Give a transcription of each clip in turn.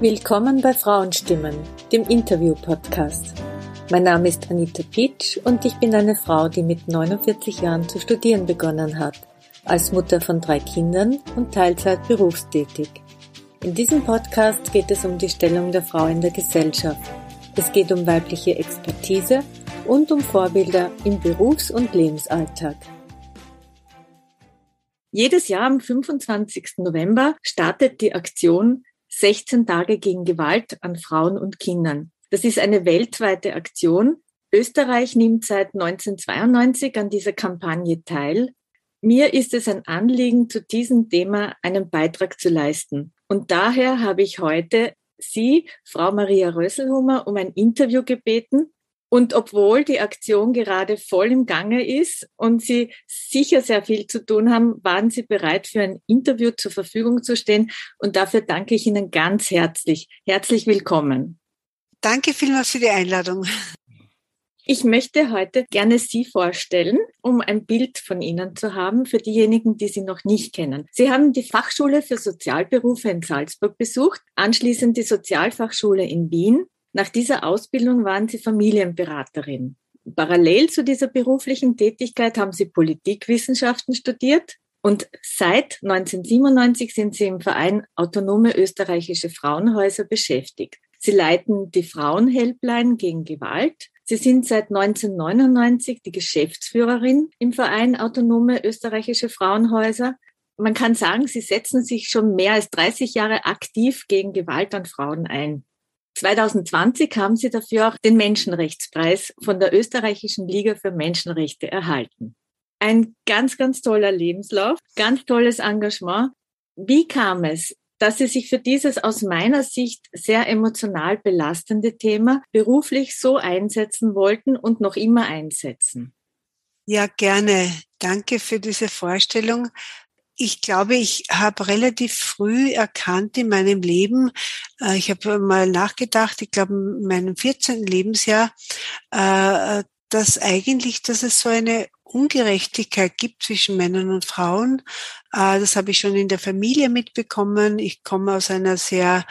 Willkommen bei Frauenstimmen, dem Interview-Podcast. Mein Name ist Anita Pitsch und ich bin eine Frau, die mit 49 Jahren zu studieren begonnen hat, als Mutter von drei Kindern und Teilzeit berufstätig. In diesem Podcast geht es um die Stellung der Frau in der Gesellschaft. Es geht um weibliche Expertise und um Vorbilder im Berufs- und Lebensalltag. Jedes Jahr am 25. November startet die Aktion 16 Tage gegen Gewalt an Frauen und Kindern. Das ist eine weltweite Aktion. Österreich nimmt seit 1992 an dieser Kampagne teil. Mir ist es ein Anliegen, zu diesem Thema einen Beitrag zu leisten. Und daher habe ich heute Sie, Frau Maria Rösselhummer, um ein Interview gebeten. Und obwohl die Aktion gerade voll im Gange ist und Sie sicher sehr viel zu tun haben, waren Sie bereit, für ein Interview zur Verfügung zu stehen. Und dafür danke ich Ihnen ganz herzlich. Herzlich willkommen. Danke vielmals für die Einladung. Ich möchte heute gerne Sie vorstellen, um ein Bild von Ihnen zu haben für diejenigen, die Sie noch nicht kennen. Sie haben die Fachschule für Sozialberufe in Salzburg besucht, anschließend die Sozialfachschule in Wien nach dieser Ausbildung waren Sie Familienberaterin. Parallel zu dieser beruflichen Tätigkeit haben Sie Politikwissenschaften studiert und seit 1997 sind Sie im Verein Autonome österreichische Frauenhäuser beschäftigt. Sie leiten die Frauenhelpline gegen Gewalt. Sie sind seit 1999 die Geschäftsführerin im Verein Autonome österreichische Frauenhäuser. Man kann sagen, Sie setzen sich schon mehr als 30 Jahre aktiv gegen Gewalt an Frauen ein. 2020 haben sie dafür auch den Menschenrechtspreis von der Österreichischen Liga für Menschenrechte erhalten. Ein ganz, ganz toller Lebenslauf, ganz tolles Engagement. Wie kam es, dass Sie sich für dieses aus meiner Sicht sehr emotional belastende Thema beruflich so einsetzen wollten und noch immer einsetzen? Ja, gerne. Danke für diese Vorstellung ich glaube, ich habe relativ früh erkannt in meinem Leben, äh, ich habe mal nachgedacht, ich glaube in meinem 14. Lebensjahr, äh, dass eigentlich, dass es so eine Ungerechtigkeit gibt zwischen Männern und Frauen. Äh, das habe ich schon in der Familie mitbekommen. Ich komme aus einer sehr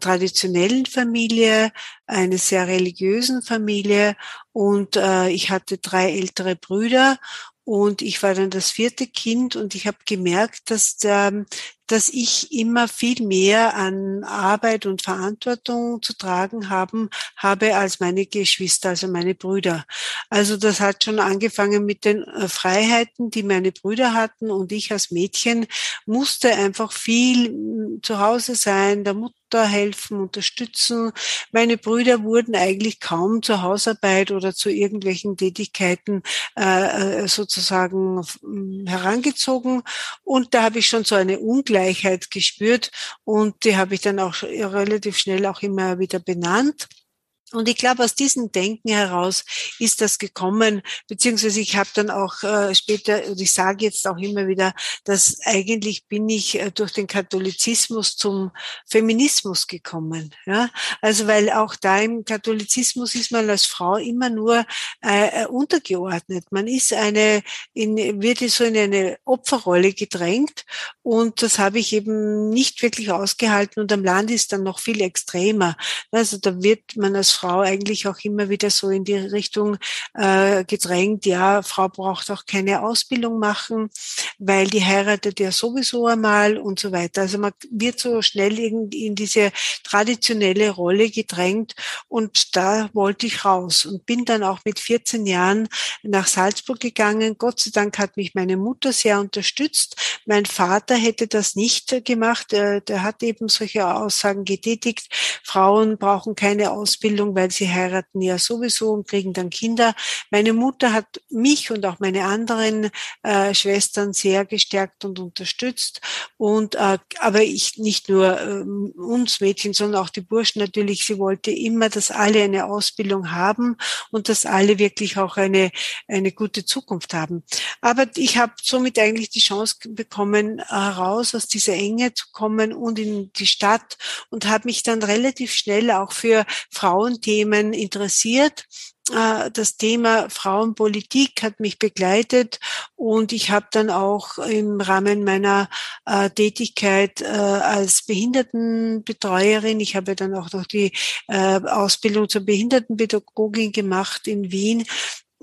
traditionellen Familie, einer sehr religiösen Familie und ich hatte drei ältere Brüder und ich war dann das vierte Kind und ich habe gemerkt, dass, der, dass ich immer viel mehr an Arbeit und Verantwortung zu tragen haben habe als meine Geschwister, also meine Brüder. Also das hat schon angefangen mit den äh, Freiheiten, die meine Brüder hatten und ich als Mädchen musste einfach viel zu Hause sein, der Mutter Mutter helfen, unterstützen. Meine Brüder wurden eigentlich kaum zur Hausarbeit oder zu irgendwelchen Tätigkeiten äh, äh sozusagen hm, herangezogen. Und da habe ich schon so eine Ungleichheit gespürt und die habe ich dann auch relativ schnell auch immer wieder benannt. Und ich glaube, aus diesem Denken heraus ist das gekommen, beziehungsweise ich habe dann auch äh, später, und ich sage jetzt auch immer wieder, dass eigentlich bin ich äh, durch den Katholizismus zum Feminismus gekommen. Ja? Also weil auch da im Katholizismus ist man als Frau immer nur äh, äh untergeordnet. Man ist eine, in, wird so in eine Opferrolle gedrängt und das habe ich eben nicht wirklich ausgehalten und am Land ist dann noch viel extremer. Also da wird man als Frau eigentlich auch immer wieder so in die Richtung äh, gedrängt, ja, Frau braucht auch keine Ausbildung machen, weil die heiratet ja sowieso einmal und so weiter. Also man wird so schnell in, in diese traditionelle Rolle gedrängt und da wollte ich raus und bin dann auch mit 14 Jahren nach Salzburg gegangen. Gott sei Dank hat mich meine Mutter sehr unterstützt. Mein Vater hätte das nicht gemacht. Der, der hat eben solche Aussagen getätigt. Frauen brauchen keine Ausbildung Beziehung, weil sie heiraten ja sowieso und kriegen dann Kinder. Meine Mutter hat mich und auch meine anderen äh, Schwestern sehr gestärkt und unterstützt. Und äh, aber ich nicht nur äh, uns Mädchen, sondern auch die Burschen natürlich. Sie wollte immer, dass alle eine Ausbildung haben und dass alle wirklich auch eine eine gute Zukunft haben. Aber ich habe somit eigentlich die Chance bekommen, heraus aus dieser Enge zu kommen und in die Stadt und habe mich dann relativ schnell auch für Frauen Themen interessiert. Äh, das Thema Frauenpolitik hat mich begleitet und ich habe dann auch im Rahmen meiner äh, Tätigkeit äh, als Behindertenbetreuerin, ich habe dann auch noch die Ausbildung zur Behindertenpädagogin gemacht in Wien,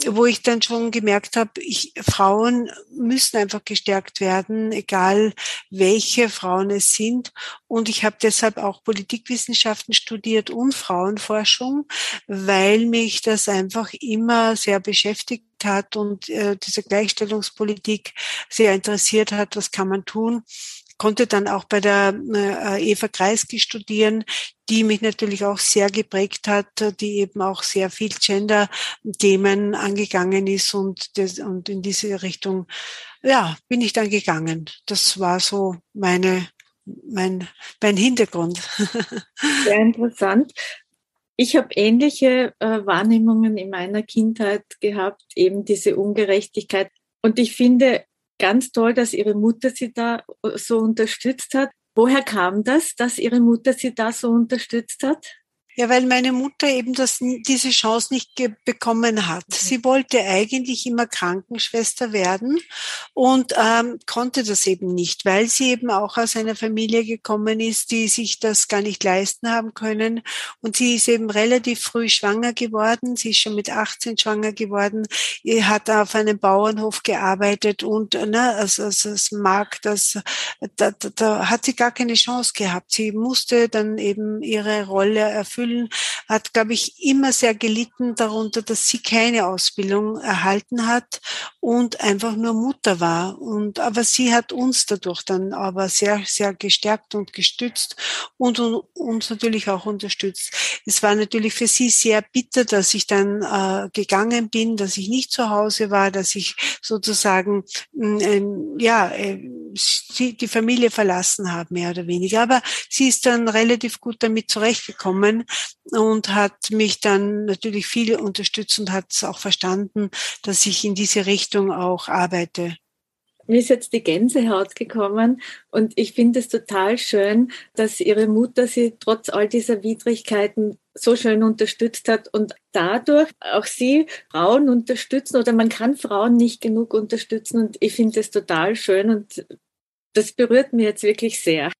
wo ich dann schon gemerkt habe, ich, Frauen müssen einfach gestärkt werden, egal welche Frauen es sind. Und ich habe deshalb auch Politikwissenschaften studiert und Frauenforschung, weil mich das einfach immer sehr beschäftigt hat und äh, diese Gleichstellungspolitik sehr interessiert hat. Was kann man tun? Konnte dann auch bei der äh, Eva Kreisky studieren, die mich natürlich auch sehr geprägt hat, die eben auch sehr viel Gender-Themen angegangen ist und, das, und in diese Richtung, ja, bin ich dann gegangen. Das war so meine, mein, mein Hintergrund. Sehr interessant. Ich habe ähnliche äh, Wahrnehmungen in meiner Kindheit gehabt, eben diese Ungerechtigkeit. Und ich finde, ganz toll, dass Ihre Mutter Sie da äh, so unterstützt hat. Woher kam das, dass Ihre Mutter Sie da so unterstützt hat? Ja, weil meine Mutter eben das, diese Chance nicht bekommen hat. Mhm. Sie wollte eigentlich immer Krankenschwester werden und ähm, konnte das eben nicht, weil sie eben auch aus einer Familie gekommen ist, die sich das gar nicht leisten haben können. Und sie ist eben relativ früh schwanger geworden. Sie ist schon mit 18 schwanger geworden. Sie hat auf einem Bauernhof gearbeitet und ne, also, also das mag das, da, da, da hat sie gar keine Chance gehabt. Sie musste dann eben ihre Rolle erfüllen Gefühlen, hat, glaube ich, immer sehr gelitten darunter, dass sie keine Ausbildung erhalten hat und einfach nur Mutter war. Und, aber sie hat uns dadurch dann aber sehr, sehr gestärkt und gestützt und, und uns natürlich auch unterstützt. Es war natürlich für sie sehr bitter, dass ich dann äh, gegangen bin, dass ich nicht zu Hause war, dass ich sozusagen, äh, ja, äh, die Familie verlassen habe, mehr oder weniger. Aber sie ist dann relativ gut damit zurechtgekommen und hat mich dann natürlich viel unterstützt und hat es auch verstanden, dass ich in diese Richtung auch arbeite. Mir ist jetzt die Gänsehaut gekommen und ich finde es total schön, dass Ihre Mutter Sie trotz all dieser Widrigkeiten so schön unterstützt hat und dadurch auch Sie Frauen unterstützen oder man kann Frauen nicht genug unterstützen und ich finde es total schön und das berührt mir jetzt wirklich sehr.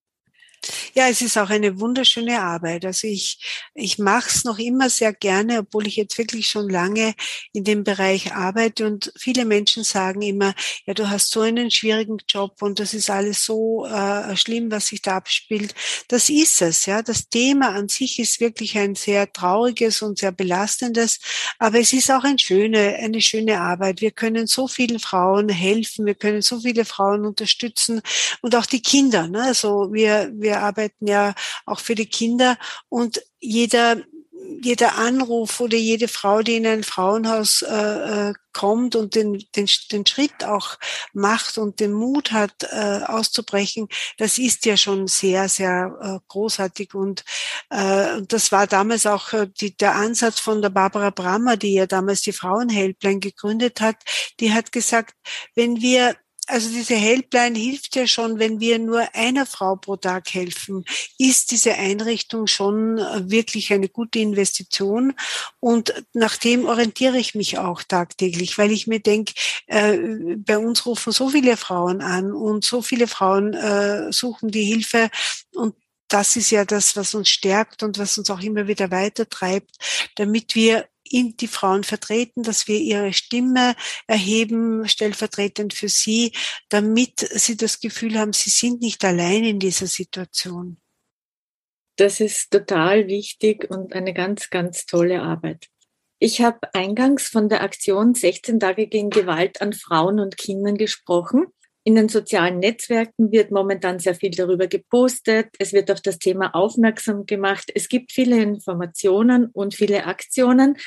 Ja, es ist auch eine wunderschöne Arbeit. Also ich, ich mache es noch immer sehr gerne, obwohl ich jetzt wirklich schon lange in dem Bereich arbeite. Und viele Menschen sagen immer, ja, du hast so einen schwierigen Job und das ist alles so äh, schlimm, was sich da abspielt. Das ist es, ja. Das Thema an sich ist wirklich ein sehr trauriges und sehr belastendes, aber es ist auch ein schöne, eine schöne Arbeit. Wir können so vielen Frauen helfen, wir können so viele Frauen unterstützen und auch die Kinder. Ne? Also wir, wir wir arbeiten ja auch für die Kinder und jeder jeder Anruf oder jede Frau, die in ein Frauenhaus äh, äh, kommt und den, den, den Schritt auch macht und den Mut hat, äh, auszubrechen, das ist ja schon sehr, sehr äh, großartig. Und äh, das war damals auch äh, die, der Ansatz von der Barbara Brammer, die ja damals die Frauenhelpline gegründet hat. Die hat gesagt, wenn wir also diese Helpline hilft ja schon, wenn wir nur einer Frau pro Tag helfen, ist diese Einrichtung schon äh, wirklich eine gute Investition. Und nach dem orientiere ich mich auch tagtäglich, weil ich mir denke, äh, bei uns rufen so viele Frauen an und so viele Frauen äh, suchen die Hilfe und das ist ja das, was uns stärkt und was uns auch immer wieder weitertreibt, damit wir die Frauen vertreten, dass wir ihre Stimme erheben, stellvertretend für sie, damit sie das Gefühl haben, sie sind nicht allein in dieser Situation. Das ist total wichtig und eine ganz, ganz tolle Arbeit. Ich habe eingangs von der Aktion 16 Tage gegen Gewalt an Frauen und Kindern gesprochen. In den sozialen Netzwerken wird momentan sehr viel darüber gepostet. Es wird auf das Thema aufmerksam gemacht. Es gibt viele Informationen und viele Aktionen.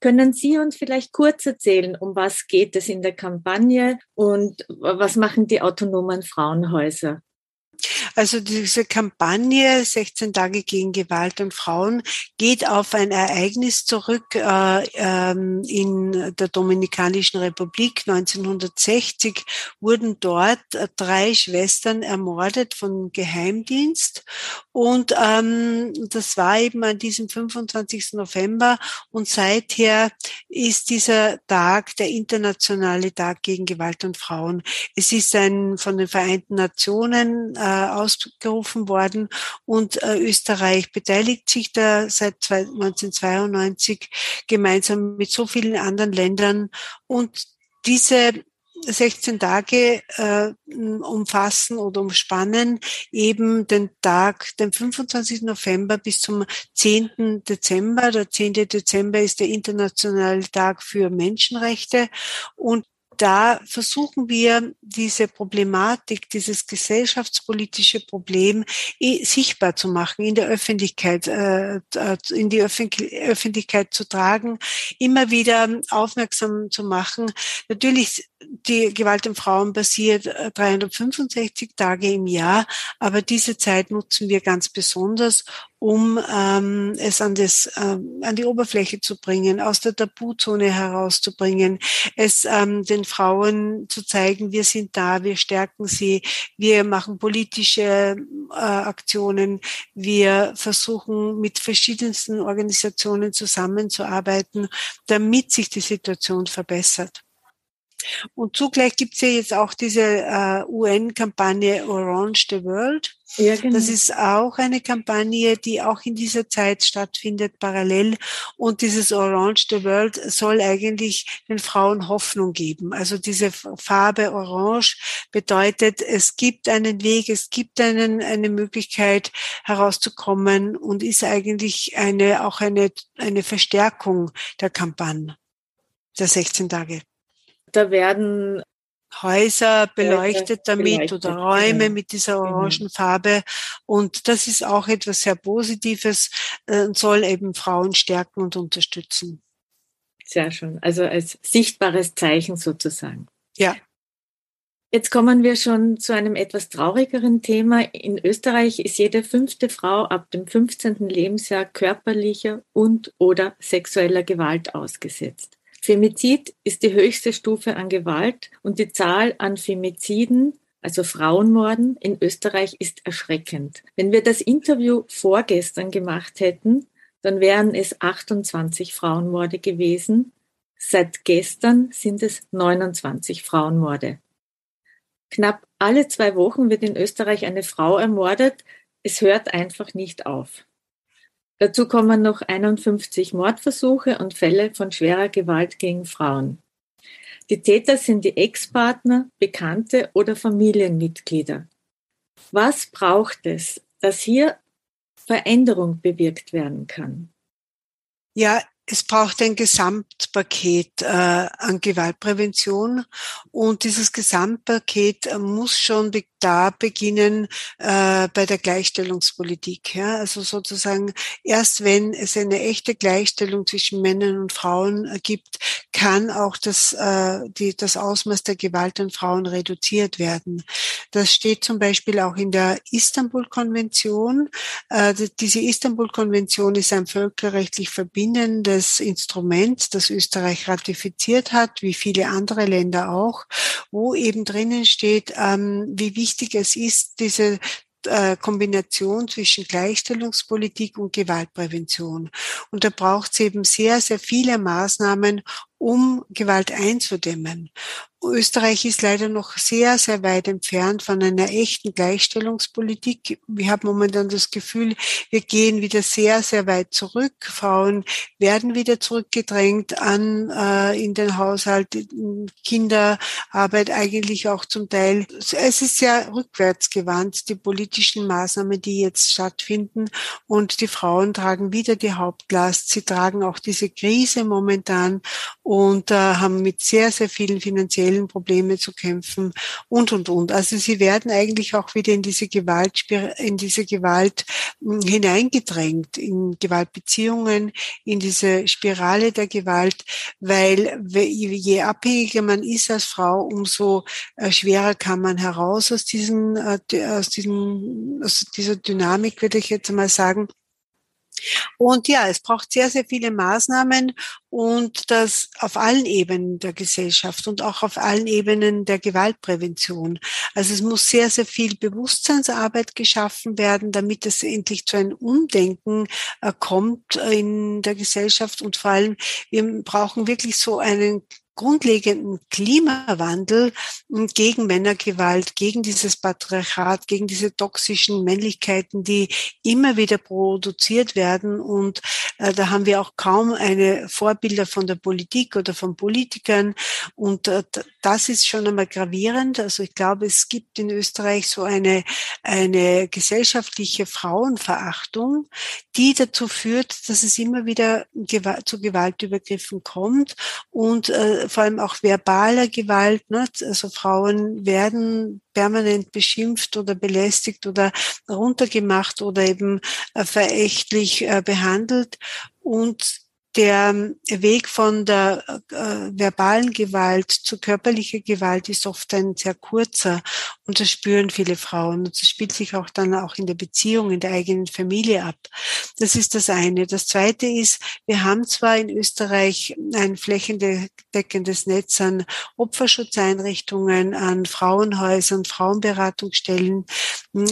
Können Sie uns vielleicht kurz erzählen, um was geht es in der Kampagne und was machen die autonomen Frauenhäuser? Also diese Kampagne 16 Tage gegen Gewalt an Frauen geht auf ein Ereignis zurück äh, ähm, in der Dominikanischen Republik. 1960 wurden dort äh, drei Schwestern ermordet von Geheimdienst. Und ähm, das war eben an diesem 25. November. Und seither ist dieser Tag der internationale Tag gegen Gewalt an Frauen. Es ist ein von den Vereinten Nationen äh, ausgerufen worden und äh, Österreich beteiligt sich da seit 1992 gemeinsam mit so vielen anderen Ländern und diese 16 Tage äh, umfassen oder umspannen eben den Tag, den 25. November bis zum 10. Dezember. Der 10. Dezember ist der internationale Tag für Menschenrechte und da versuchen wir diese Problematik, dieses gesellschaftspolitische Problem sichtbar zu machen, in der Öffentlichkeit, äh, in die Öffentlichkeit zu tragen, immer wieder aufmerksam zu machen. Natürlich, die Gewalt an Frauen passiert 365 Tage im Jahr, aber diese Zeit nutzen wir ganz besonders, um ähm, es an, das, ähm, an die Oberfläche zu bringen, aus der Tabuzone herauszubringen, es ähm, den Frauen zu zeigen, wir sind da, wir stärken sie, wir machen politische äh, Aktionen, wir versuchen mit verschiedensten Organisationen zusammenzuarbeiten, damit sich die Situation verbessert. Und zugleich gibt es ja jetzt auch diese äh, UN-Kampagne Orange the World. Ja, genau. Das ist auch eine Kampagne, die auch in dieser Zeit stattfindet, parallel. Und dieses Orange the World soll eigentlich den Frauen Hoffnung geben. Also diese Farbe Orange bedeutet, es gibt einen Weg, es gibt einen, eine Möglichkeit herauszukommen und ist eigentlich eine, auch eine, eine Verstärkung der Kampagne der 16 Tage. Da werden Häuser beleuchtet damit beleuchtet, oder Räume genau. mit dieser mhm. orangen Farbe. Und das ist auch etwas sehr Positives äh, und soll eben Frauen stärken und unterstützen. Sehr schön. Also als sichtbares Zeichen sozusagen. Ja. Jetzt kommen wir schon zu einem etwas traurigeren Thema. In Österreich ist jede fünfte Frau ab dem 15. Lebensjahr körperlicher und oder sexueller Gewalt ausgesetzt. Femizid ist die höchste Stufe an Gewalt und die Zahl an Femiziden, also Frauenmorden, in Österreich ist erschreckend. Wenn wir das Interview vorgestern gemacht hätten, dann wären es 28 Frauenmorde gewesen. Seit gestern sind es 29 Frauenmorde. Knapp alle zwei Wochen wird in Österreich eine Frau ermordet. Es hört einfach nicht auf. Dazu kommen noch 51 Mordversuche und Fälle von schwerer Gewalt gegen Frauen. Die Täter sind die Ex-Partner, Bekannte oder Familienmitglieder. Was braucht es, dass hier Veränderung bewirkt werden kann? Ja, es braucht ein Gesamtpaket äh, an Gewaltprävention und dieses Gesamtpaket muss schon da beginnen äh, bei der Gleichstellungspolitik. Ja? Also sozusagen erst wenn es eine echte Gleichstellung zwischen Männern und Frauen äh, gibt, kann auch das, äh, die, das Ausmaß der Gewalt an Frauen reduziert werden. Das steht zum Beispiel auch in der Istanbul-Konvention. Äh, diese Istanbul-Konvention ist ein völkerrechtlich verbindendes Instrument, das Österreich ratifiziert hat, wie viele andere Länder auch, wo eben drinnen steht, ähm, wie wichtig es ist, diese äh, Kombination zwischen Gleichstellungspolitik und Gewaltprävention. Und da braucht es eben sehr, sehr viele Maßnahmen, um Gewalt einzudämmen. Österreich ist leider noch sehr, sehr weit entfernt von einer echten Gleichstellungspolitik. Wir haben momentan das Gefühl, wir gehen wieder sehr, sehr weit zurück. Frauen werden wieder zurückgedrängt an äh, in den Haushalt, Kinderarbeit eigentlich auch zum Teil. Es ist sehr rückwärtsgewandt, die politischen Maßnahmen, die jetzt stattfinden. Und die Frauen tragen wieder die Hauptlast. Sie tragen auch diese Krise momentan und äh, haben mit sehr, sehr vielen finanziellen Problemen zu kämpfen und, und, und. Also sie werden eigentlich auch wieder in diese Gewalt, in diese Gewalt hm, hineingedrängt, in Gewaltbeziehungen, in diese Spirale der Gewalt, weil je abhängiger man ist als Frau, umso äh, schwerer kann man heraus aus diesen, äh, aus diesen, aus dieser Dynamik, würde ich jetzt mal sagen. Und ja, es braucht sehr, sehr viele Maßnahmen und das auf allen Ebenen der Gesellschaft und auch auf allen Ebenen der Gewaltprävention. Also es muss sehr, sehr viel Bewusstseinsarbeit geschaffen werden, damit es endlich zu einem Umdenken äh, kommt in der Gesellschaft und vor allem, wir brauchen wirklich so einen grundlegenden Klimawandel gegen Männergewalt, gegen dieses Patriarchat, gegen diese toxischen Männlichkeiten, die immer wieder produziert werden. Und äh, da haben wir auch kaum eine Vorbilder von der Politik oder von Politikern. Und äh, das ist schon einmal gravierend. Also ich glaube, es gibt in Österreich so eine, eine gesellschaftliche Frauenverachtung, die dazu führt, dass es immer wieder Gewalt, zu Gewaltübergriffen kommt und äh, vor allem auch verbaler Gewalt. Ne? Also Frauen werden permanent beschimpft oder belästigt oder runtergemacht oder eben äh, verächtlich äh, behandelt. Und der Weg von der äh, verbalen Gewalt zur körperlichen Gewalt ist oft ein sehr kurzer und das spüren viele Frauen und das spielt sich auch dann auch in der Beziehung, in der eigenen Familie ab. Das ist das eine. Das zweite ist, wir haben zwar in Österreich ein flächendeckendes Netz an Opferschutzeinrichtungen, an Frauenhäusern, Frauenberatungsstellen.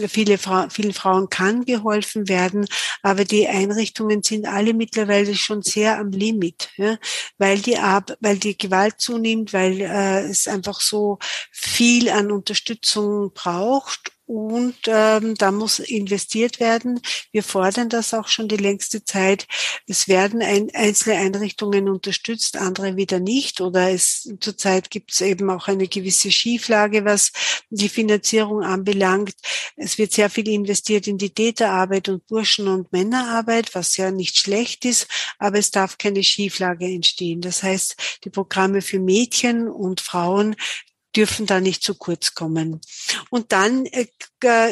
Viele Fra vielen Frauen kann geholfen werden, aber die Einrichtungen sind alle mittlerweile schon sehr am Limit, ja, weil die Ab weil die Gewalt zunimmt, weil äh, es einfach so viel an Unterstützung braucht und ähm, da muss investiert werden. Wir fordern das auch schon die längste Zeit. Es werden ein, einzelne Einrichtungen unterstützt, andere wieder nicht. Oder es zurzeit gibt es eben auch eine gewisse Schieflage, was die Finanzierung anbelangt. Es wird sehr viel investiert in die Täterarbeit und Burschen- und Männerarbeit, was ja nicht schlecht ist, aber es darf keine Schieflage entstehen. Das heißt, die Programme für Mädchen und Frauen dürfen da nicht zu kurz kommen. Und dann äh,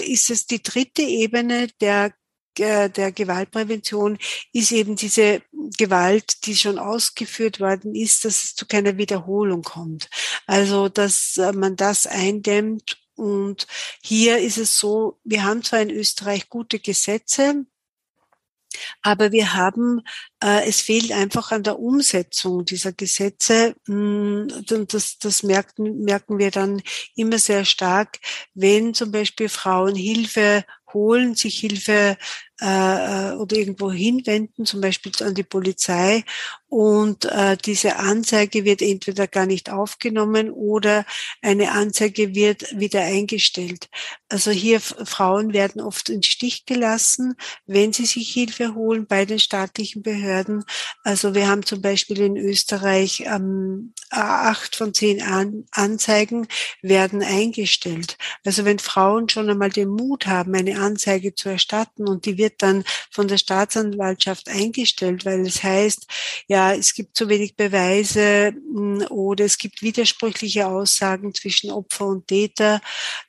ist es die dritte Ebene der äh, der Gewaltprävention ist eben diese Gewalt, die schon ausgeführt worden ist, dass es zu keiner Wiederholung kommt. Also, dass äh, man das eindämmt. Und hier ist es so, wir haben zwar in Österreich gute Gesetze, aber wir haben, äh, es fehlt einfach an der Umsetzung dieser Gesetze. Mm, und das, das merken, merken wir dann immer sehr stark, wenn zum Beispiel Frauen Hilfe holen, sich Hilfe äh, äh, oder irgendwo hinwenden, zum Beispiel an die Polizei. Und äh, diese Anzeige wird entweder gar nicht aufgenommen oder eine Anzeige wird wieder eingestellt. Also hier Frauen werden oft in Stich gelassen, wenn sie sich Hilfe holen bei den staatlichen Behörden. Also wir haben zum Beispiel in Österreich ähm, acht von zehn An Anzeigen werden eingestellt. Also wenn Frauen schon einmal den Mut haben, eine Anzeige zu erstatten und die wird wird dann von der Staatsanwaltschaft eingestellt, weil es heißt, ja, es gibt zu wenig Beweise hm, oder es gibt widersprüchliche Aussagen zwischen Opfer und Täter.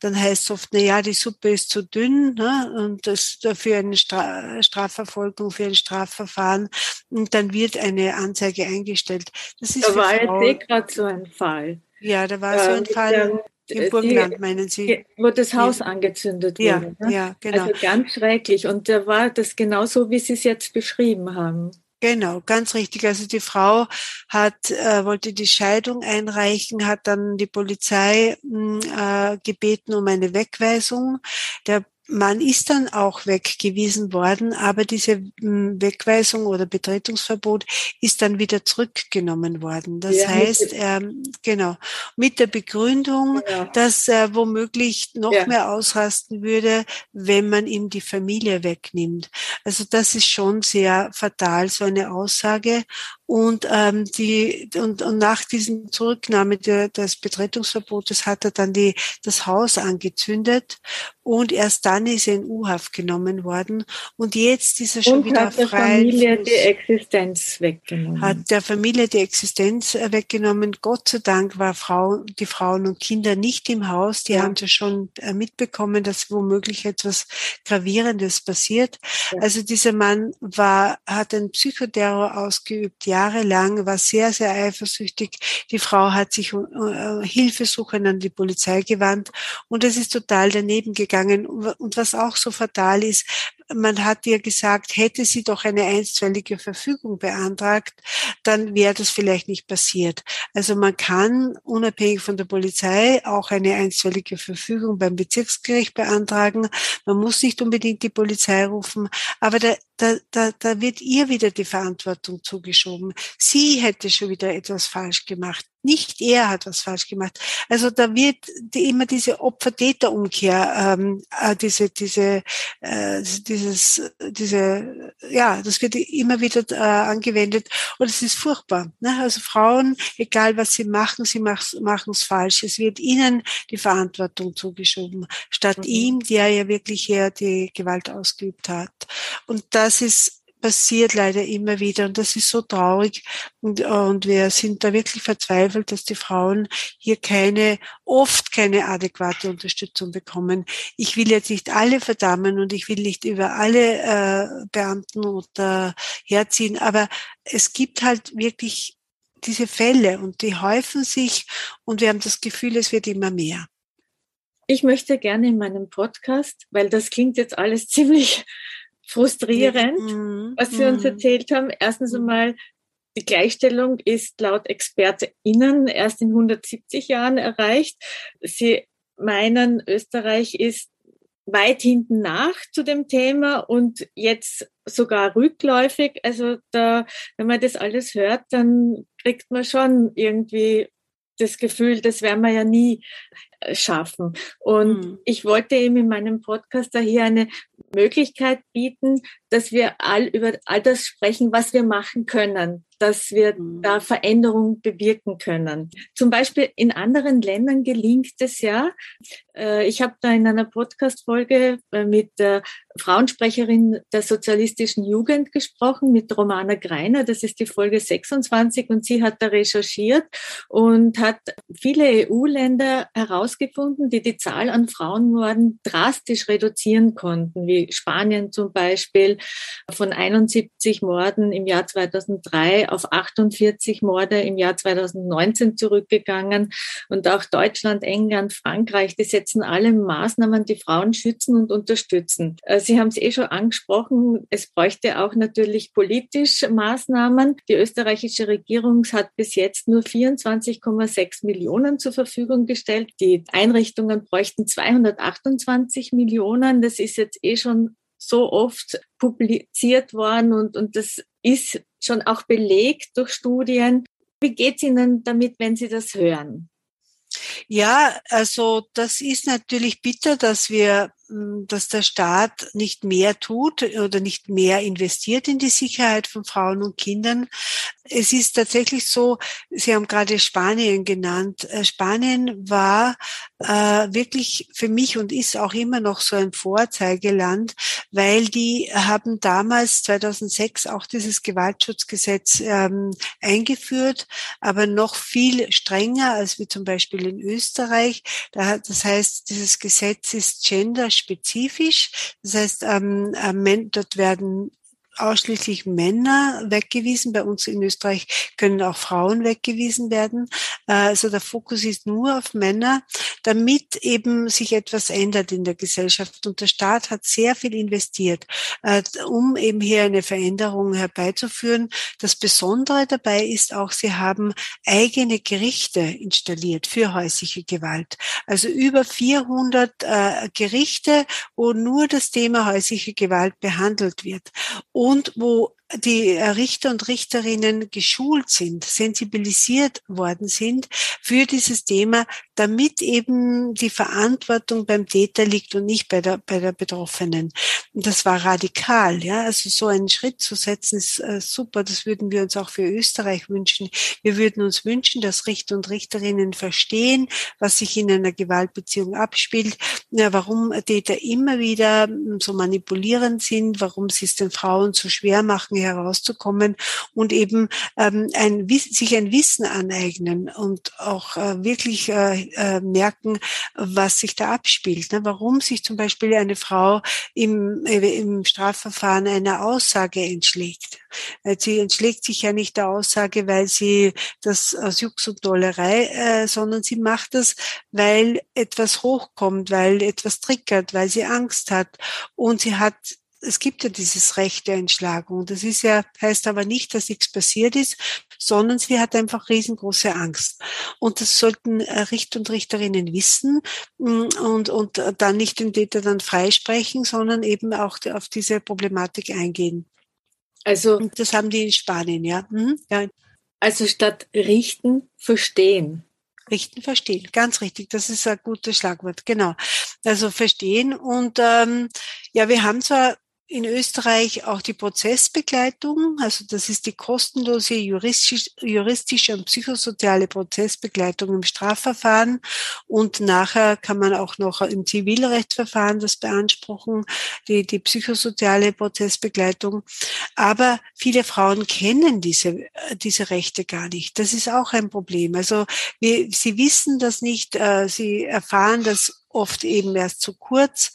Dann heißt es oft, na ja, die Suppe ist zu dünn ne, und das für eine Stra Strafverfolgung, für ein Strafverfahren und dann wird eine Anzeige eingestellt. Das ist da war jetzt eh gerade so ein Fall. Ja, da war so ein Fall. Im Burgenland meinen Sie? Wo das Haus ja. angezündet wurde. Ja, ne? ja, genau. Also ganz schrecklich. Und da war das genauso, wie Sie es jetzt beschrieben haben. Genau, ganz richtig. Also die Frau hat äh, wollte die Scheidung einreichen, hat dann die Polizei mh, hm, äh, gebeten um eine Wegweisung. Der man ist dann auch weggewiesen worden, aber diese hm, Wegweisung oder Betretungsverbot ist dann wieder zurückgenommen worden. Das ja, heißt, ähm, genau, mit der Begründung, ja. dass er womöglich noch ja. mehr ausrasten würde, wenn man ihm die Familie wegnimmt. Also das ist schon sehr fatal, so eine Aussage. Und, ähm, die, und, und nach diesem Zurücknahme der, des Betretungsverbotes hat er dann die, das Haus angezündet und erst dann ist er in U-Haft genommen worden. Und jetzt ist er schon und wieder hat der Familie Fuß. die Existenz weggenommen. Hat der Familie die Existenz äh, weggenommen. Gott sei Dank war Frau, die Frauen und Kinder nicht im Haus. Die ja. haben ja schon äh, mitbekommen, dass womöglich etwas Gravierendes passiert. Ja. Also dieser Mann war, hat einen Psychoterror ausgeübt, jahrelang, war sehr, sehr eifersüchtig. Die Frau hat sich äh, Hilfesuchend an die Polizei gewandt und es ist total daneben gegangen gegangen. Und was auch so fatal ist, man hat ihr gesagt, hätte sie doch eine einstweilige Verfügung beantragt, dann wäre das vielleicht nicht passiert. Also man kann unabhängig von der Polizei auch eine einstweilige Verfügung beim Bezirksgericht beantragen. Man muss nicht unbedingt die Polizei rufen, aber da, da, da, da wird ihr wieder die Verantwortung zugeschoben. Sie hätte schon wieder etwas falsch gemacht. Nicht er hat was falsch gemacht. Also da wird die, immer diese Opfer-Täter-Umkehr, ähm, äh, diese, diese, äh, dieses, diese, ja, das wird immer wieder äh, angewendet und es ist furchtbar. Ne? Also Frauen, egal was sie machen, sie machen es falsch. Es wird ihnen die Verantwortung zugeschoben, statt mhm. ihm, der ja wirklich hier die Gewalt ausgeübt hat. Und das ist passiert leider immer wieder und das ist so traurig und, und wir sind da wirklich verzweifelt, dass die Frauen hier keine, oft keine adäquate Unterstützung bekommen. Ich will jetzt nicht alle verdammen und ich will nicht über alle äh, Beamten oder herziehen, aber es gibt halt wirklich diese Fälle und die häufen sich und wir haben das Gefühl, es wird immer mehr. Ich möchte gerne in meinem Podcast, weil das klingt jetzt alles ziemlich frustrierend, mhm. was Sie uns mhm. erzählt haben. Erstens mhm. einmal, die Gleichstellung ist laut ExpertInnen erst in 170 Jahren erreicht. Sie meinen, Österreich ist weit hinten nach zu dem Thema und jetzt sogar rückläufig. Also da, wenn man das alles hört, dann kriegt man schon irgendwie das Gefühl, das werden wir ja nie schaffen. Und mhm. ich wollte eben in meinem Podcast da hier eine Möglichkeit bieten, dass wir all über all das sprechen, was wir machen können, dass wir mhm. da Veränderungen bewirken können. Zum Beispiel in anderen Ländern gelingt es ja. Äh, ich habe da in einer Podcast-Folge äh, mit der Frauensprecherin der sozialistischen Jugend gesprochen, mit Romana Greiner. Das ist die Folge 26 und sie hat da recherchiert und hat viele EU-Länder herausgefunden, die die Zahl an Frauenmorden drastisch reduzieren konnten, wie Spanien zum Beispiel von 71 Morden im Jahr 2003 auf 48 Morde im Jahr 2019 zurückgegangen. Und auch Deutschland, England, Frankreich, die setzen alle Maßnahmen, die Frauen schützen und unterstützen. Äh, Sie haben es eh schon angesprochen, es bräuchte auch natürlich politisch Maßnahmen. Die österreichische Regierung hat bis jetzt nur 24,6 Millionen zur Verfügung gestellt. Die Einrichtungen bräuchten 228 Millionen. Das ist jetzt eh schon so oft publiziert worden und, und das ist schon auch belegt durch Studien. Wie geht es Ihnen damit, wenn Sie das hören? Ja, also das ist natürlich bitter, dass wir dass der Staat nicht mehr tut oder nicht mehr investiert in die Sicherheit von Frauen und Kindern. Es ist tatsächlich so, Sie haben gerade Spanien genannt. Äh, Spanien war äh, wirklich für mich und ist auch immer noch so ein Vorzeigeland, weil die haben damals 2006 auch dieses Gewaltschutzgesetz ähm, eingeführt, aber noch viel strenger als wie zum Beispiel in Österreich. Das heißt, dieses Gesetz ist gender spezifisch. Das heißt, ähm, äh, dort werden ausschließlich Männer weggewiesen. Bei uns in Österreich können auch Frauen weggewiesen werden. Äh, also der Fokus ist nur auf Männer, damit eben sich etwas ändert in der Gesellschaft. Und der Staat hat sehr viel investiert, äh, um eben hier eine Veränderung herbeizuführen. Das Besondere dabei ist auch, sie haben eigene Gerichte installiert für häusliche Gewalt. Also über 400 äh, Gerichte, wo nur das Thema häusliche Gewalt behandelt wird wo die Richter und Richterinnen geschult sind, sensibilisiert worden sind für dieses Thema, damit eben die Verantwortung beim Täter liegt und nicht bei der, bei der Betroffenen. Und das war radikal, ja. Also so einen Schritt zu setzen ist äh, super. Das würden wir uns auch für Österreich wünschen. Wir würden uns wünschen, dass Richter und Richterinnen verstehen, was sich in einer Gewaltbeziehung abspielt, ja, warum Täter immer wieder so manipulierend sind, warum sie es den Frauen so schwer machen, herauszukommen und eben ähm, ein, sich ein Wissen aneignen und auch äh, wirklich äh, äh, merken, was sich da abspielt. Ne? Warum sich zum Beispiel eine Frau im, äh, im Strafverfahren einer Aussage entschlägt. Sie entschlägt sich ja nicht der Aussage, weil sie das aus Jux und Dollerei, äh, sondern sie macht das, weil etwas hochkommt, weil etwas triggert, weil sie Angst hat und sie hat es gibt ja dieses Recht der Entschlagung. Das ist ja, heißt aber nicht, dass nichts passiert ist, sondern sie hat einfach riesengroße Angst. Und das sollten äh, Richter und Richterinnen wissen mm, und, und dann nicht den Täter dann freisprechen, sondern eben auch auf diese Problematik eingehen. Also, und das haben die in Spanien, ja. Mhm, ja. Also statt richten, verstehen. Richten, verstehen, ganz richtig. Das ist ein gutes Schlagwort, genau. Also verstehen und ähm, ja, wir haben zwar in Österreich auch die Prozessbegleitung. Also das ist die kostenlose juristisch, juristische und psychosoziale Prozessbegleitung im Strafverfahren. Und nachher kann man auch noch im Zivilrechtsverfahren das beanspruchen, die, die psychosoziale Prozessbegleitung. Aber viele Frauen kennen diese, diese Rechte gar nicht. Das ist auch ein Problem. Also wir, sie wissen das nicht. Äh, sie erfahren das oft eben erst zu kurz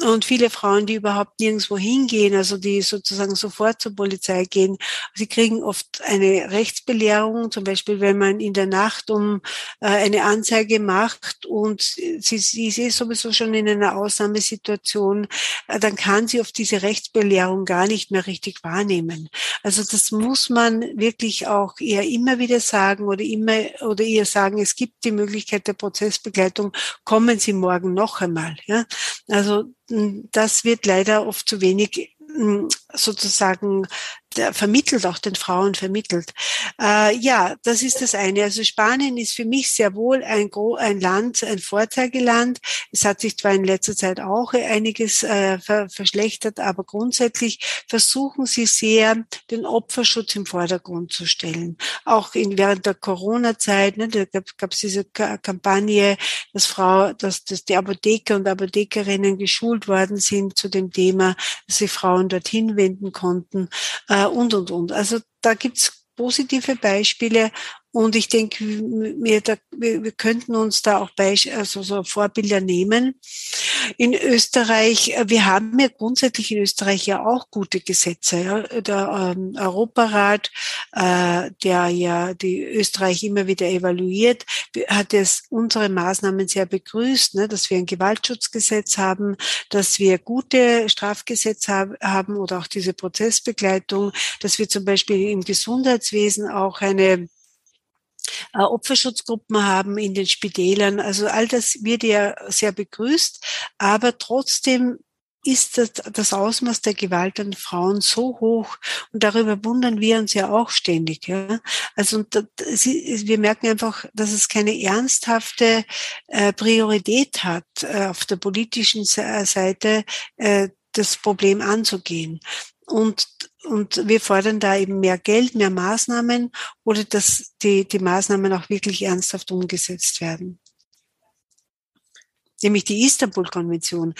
und viele Frauen, die überhaupt nirgendwo hingehen, also die sozusagen sofort zur Polizei gehen, sie kriegen oft eine Rechtsbelehrung, zum Beispiel wenn man in der Nacht um äh, eine Anzeige macht und sie, sie ist sowieso schon in einer Ausnahmesituation, äh, dann kann sie auf diese Rechtsbelehrung gar nicht mehr richtig wahrnehmen. Also das muss man wirklich auch eher immer wieder sagen oder immer oder ihr sagen, es gibt die Möglichkeit der Prozessbegleitung, kommen Sie morgen noch einmal. Ja? Also das wird leider oft zu wenig hm, sozusagen vermittelt, auch den Frauen vermittelt. Äh, ja, das ist das eine. Also Spanien ist für mich sehr wohl ein, ein Land, ein Vorzeigeland. Es hat sich zwar in letzter Zeit auch einiges äh, ver verschlechtert, aber grundsätzlich versuchen sie sehr, den Opferschutz im Vordergrund zu stellen. Auch in, während der Corona-Zeit, ne, da gab es diese Kampagne, dass Frau, dass, dass die Apotheker und Apothekerinnen geschult worden sind zu dem Thema, dass sie Frauen dorthin wenden konnten. Äh, äh, und, und, und. Also da gibt's positive Beispiele und ich denke, wir, da, wir, wir könnten uns da auch Beisch also so Vorbilder nehmen. In Österreich, äh, wir haben ja grundsätzlich in Österreich ja auch gute Gesetze. Ja. Der ähm, Europarat, äh, der ja die Österreich immer wieder evaluiert, hat es unsere Maßnahmen sehr begrüßt, ne, dass wir ein Gewaltschutzgesetz haben, dass wir gute Strafgesetze haben oder auch diese Prozessbegleitung, dass wir zum Beispiel im Gesundheitswesen auch eine äh, Opferschutzgruppen haben in den Spitälern. Also all das wird ja sehr begrüßt, aber trotzdem ist das, das Ausmaß der Gewalt an Frauen so hoch und darüber wundern wir uns ja auch ständig. Ja? Also das, wir merken einfach, dass es keine ernsthafte äh, Priorität hat, äh, auf der politischen Seite äh, das Problem anzugehen. Und und wir fordern da eben mehr Geld, mehr Maßnahmen oder dass die, die Maßnahmen auch wirklich ernsthaft umgesetzt werden. Nämlich die Istanbul-Konvention.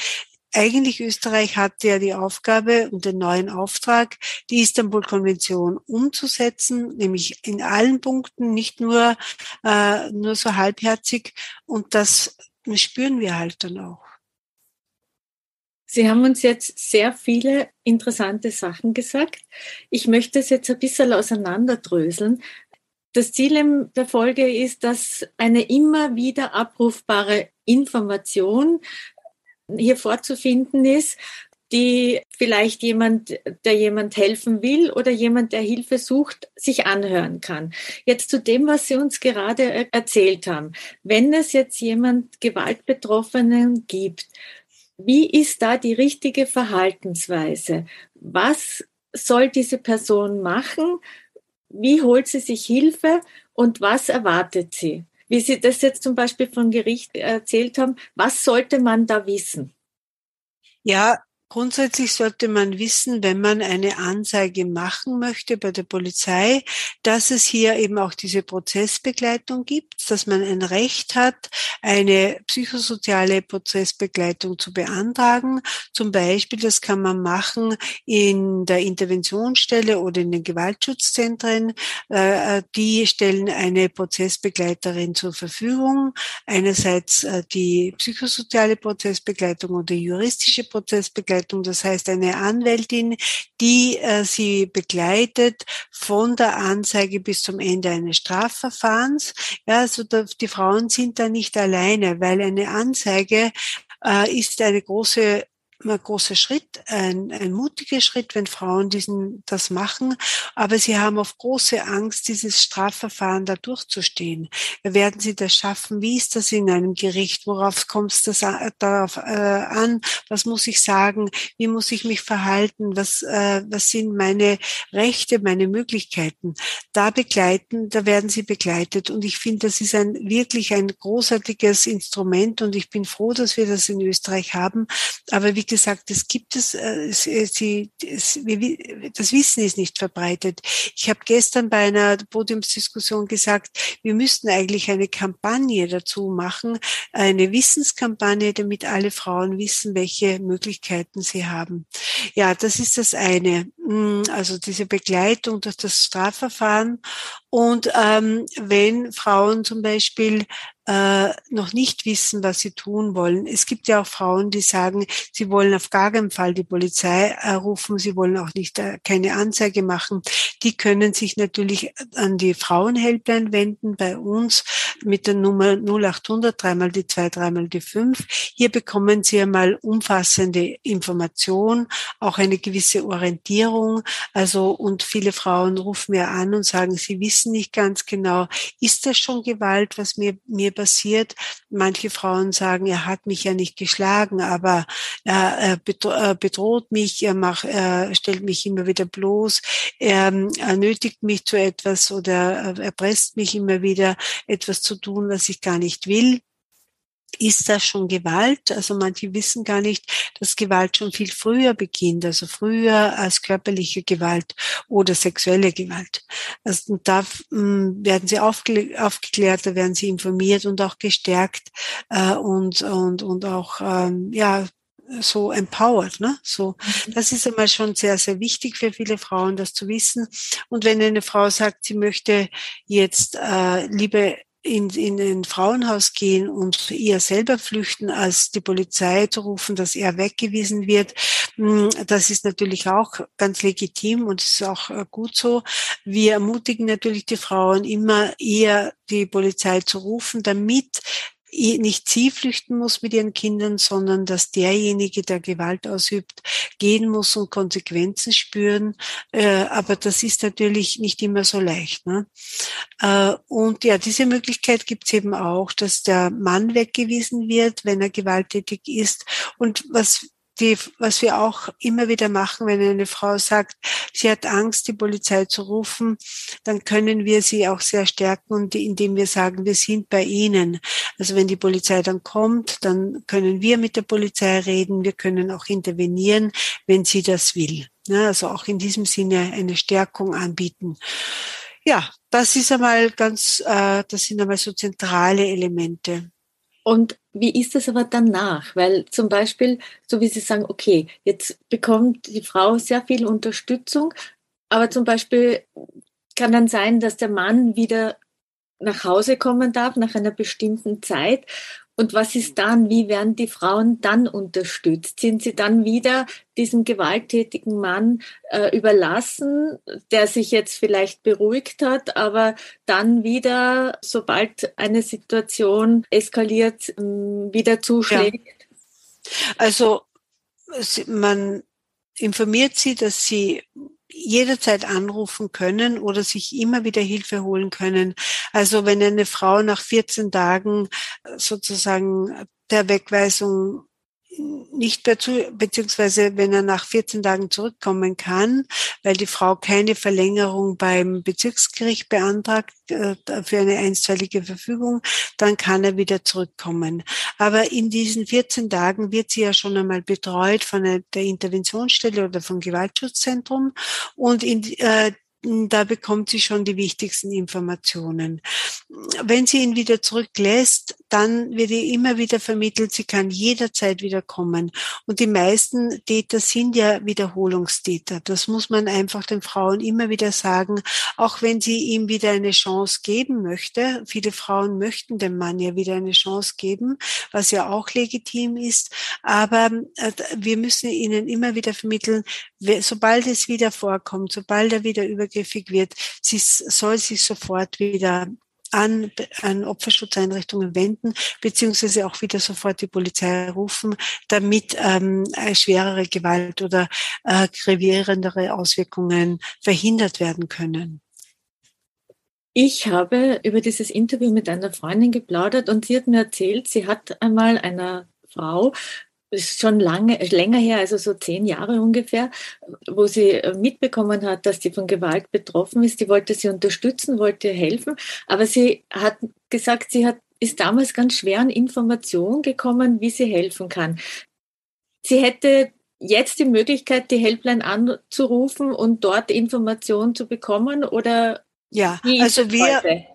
Eigentlich Österreich hatte ja die Aufgabe und den neuen Auftrag, die Istanbul-Konvention umzusetzen, nämlich in allen Punkten, nicht nur, äh, nur so halbherzig. Und das spüren wir halt dann auch. Sie haben uns jetzt sehr viele interessante Sachen gesagt. Ich möchte es jetzt ein bisschen auseinanderdröseln. Das Ziel der Folge ist, dass eine immer wieder abrufbare Information hier vorzufinden ist, die vielleicht jemand, der jemand helfen will oder jemand, der Hilfe sucht, sich anhören kann. Jetzt zu dem, was Sie uns gerade erzählt haben. Wenn es jetzt jemand Gewaltbetroffenen gibt, wie ist da die richtige Verhaltensweise? Was soll diese Person machen? Wie holt sie sich Hilfe und was erwartet sie? Wie Sie das jetzt zum Beispiel vom Gericht erzählt haben, was sollte man da wissen? Ja, Grundsätzlich sollte man wissen, wenn man eine Anzeige machen möchte bei der Polizei, dass es hier eben auch diese Prozessbegleitung gibt, dass man ein Recht hat, eine psychosoziale Prozessbegleitung zu beantragen. Zum Beispiel, das kann man machen in der Interventionsstelle oder in den Gewaltschutzzentren. Äh, die stellen eine Prozessbegleiterin zur Verfügung. Einerseits äh, die psychosoziale Prozessbegleitung oder juristische Prozessbegleitung Begleitung, das heißt eine Anwältin, die äh, sie begleitet von der Anzeige bis zum Ende eines Strafverfahrens. Ja, also da, die Frauen sind da nicht alleine, weil eine Anzeige äh, ist eine große großer Schritt, ein, ein mutiger Schritt, wenn Frauen diesen, das machen. Aber sie haben auf große Angst, dieses Strafverfahren da durchzustehen. Werden sie das schaffen? Wie ist das in einem Gericht? Worauf kommt es darauf äh, an? Was muss ich sagen? Wie muss ich mich verhalten? Was, äh, was sind meine Rechte, meine Möglichkeiten? Da begleiten, da werden sie begleitet. Und ich finde, das ist ein wirklich ein großartiges Instrument und ich bin froh, dass wir das in Österreich haben. Aber wie gesagt, es gibt es, äh, äh, das Wissen ist nicht verbreitet. Ich habe gestern bei einer Podiumsdiskussion gesagt, wir müssten eigentlich eine Kampagne dazu machen, eine Wissenskampagne, damit alle Frauen wissen, welche Möglichkeiten sie haben. Ja, das ist das eine. Mm, also diese Begleitung durch das Strafverfahren. Und ähm, wenn Frauen zum Beispiel äh, noch nicht wissen, was sie tun wollen. Es gibt ja auch Frauen, die sagen, sie wollen auf gar keinen Fall die Polizei äh, rufen, sie wollen auch nicht äh, keine Anzeige machen. Die können sich natürlich an die Frauenhelpline wenden bei uns mit der Nummer 0800 dreimal die zwei, dreimal die fünf. Hier bekommen sie einmal umfassende Information, auch eine gewisse Orientierung. Also und viele Frauen rufen mir an und sagen, sie wissen nicht ganz genau, ist das schon Gewalt, was mir mir passiert. Manche Frauen sagen, er hat mich ja nicht geschlagen, aber er bedroht mich, er macht, er stellt mich immer wieder bloß, er, er nötigt mich zu etwas oder erpresst mich immer wieder, etwas zu tun, was ich gar nicht will ist das schon Gewalt? Also manche wissen gar nicht, dass Gewalt schon viel früher beginnt, also früher als körperliche Gewalt oder sexuelle Gewalt. Also da hm, werden sie aufgeklärt, da werden sie informiert und auch gestärkt äh, und, und, und auch ähm, ja, so empowered, ne? So, mhm. das ist einmal schon sehr, sehr wichtig für viele Frauen, das zu wissen. Und wenn eine Frau sagt, sie möchte jetzt äh, liebe in, in ein Frauenhaus gehen und eher selber flüchten, als die Polizei zu rufen, dass er weggewiesen wird. Hm, das ist natürlich auch ganz legitim und ist auch äh, gut so. Wir ermutigen natürlich die Frauen immer eher die Polizei zu rufen, damit nicht sie flüchten muss mit ihren Kindern, sondern dass derjenige, der Gewalt ausübt, gehen muss und Konsequenzen spüren. Äh, aber das ist natürlich nicht immer so leicht. Ne? Äh, und ja, diese Möglichkeit gibt es eben auch, dass der Mann weggewiesen wird, wenn er gewalttätig ist. Und was die, was wir auch immer wieder machen, wenn eine Frau sagt, sie hat Angst, die Polizei zu rufen, dann können wir sie auch sehr stärken und indem wir sagen, wir sind bei Ihnen. Also wenn die Polizei dann kommt, dann können wir mit der Polizei reden, wir können auch intervenieren, wenn sie das will. Also auch in diesem Sinne eine Stärkung anbieten. Ja, das ist einmal ganz, äh, das sind einmal so zentrale Elemente. Und wie ist das aber danach? Weil zum Beispiel, so wie Sie sagen, okay, jetzt bekommt die Frau sehr viel Unterstützung, aber zum Beispiel kann dann sein, dass der Mann wieder nach Hause kommen darf nach einer bestimmten Zeit und was ist dann? Wie werden die Frauen dann unterstützt? Sind sie dann wieder diesem gewalttätigen Mann äh, überlassen, der sich jetzt vielleicht beruhigt hat, aber dann wieder, sobald eine Situation eskaliert, äh, wieder zuschlägt? Ja. Also man informiert sie, dass sie jederzeit anrufen können oder sich immer wieder Hilfe holen können. Also wenn eine Frau nach 14 Tagen sozusagen der Wegweisung nicht mehr zu, beziehungsweise wenn er nach 14 Tagen zurückkommen kann, weil die Frau keine Verlängerung beim Bezirksgericht beantragt äh, für eine einstweilige Verfügung, dann kann er wieder zurückkommen. Aber in diesen 14 Tagen wird sie ja schon einmal betreut von der Interventionsstelle oder vom Gewaltschutzzentrum und in, äh, da bekommt sie schon die wichtigsten Informationen. Wenn sie ihn wieder zurücklässt, dann wird ihr immer wieder vermittelt, sie kann jederzeit wieder kommen. Und die meisten Täter sind ja Wiederholungstäter. Das muss man einfach den Frauen immer wieder sagen, auch wenn sie ihm wieder eine Chance geben möchte. Viele Frauen möchten dem Mann ja wieder eine Chance geben, was ja auch legitim ist. Aber äh, wir müssen ihnen immer wieder vermitteln, sobald es wieder vorkommt, sobald er wieder über übergriffig wird, sie soll sich sofort wieder an, an Opferschutzeinrichtungen wenden, beziehungsweise auch wieder sofort die Polizei rufen, damit ähm, schwerere Gewalt oder äh, gravierendere Auswirkungen verhindert werden können. Ich habe über dieses Interview mit einer Freundin geplaudert und sie hat mir erzählt, sie hat einmal einer Frau ist schon lange, länger her, also so zehn Jahre ungefähr, wo sie äh, mitbekommen hat, dass die von Gewalt betroffen ist. Die wollte sie unterstützen, wollte helfen, aber sie hat gesagt, sie hat, ist damals ganz schwer an Informationen gekommen, wie sie helfen kann. Sie hätte jetzt die Möglichkeit, die Helpline anzurufen und dort Informationen zu bekommen oder ja, also wir, heute?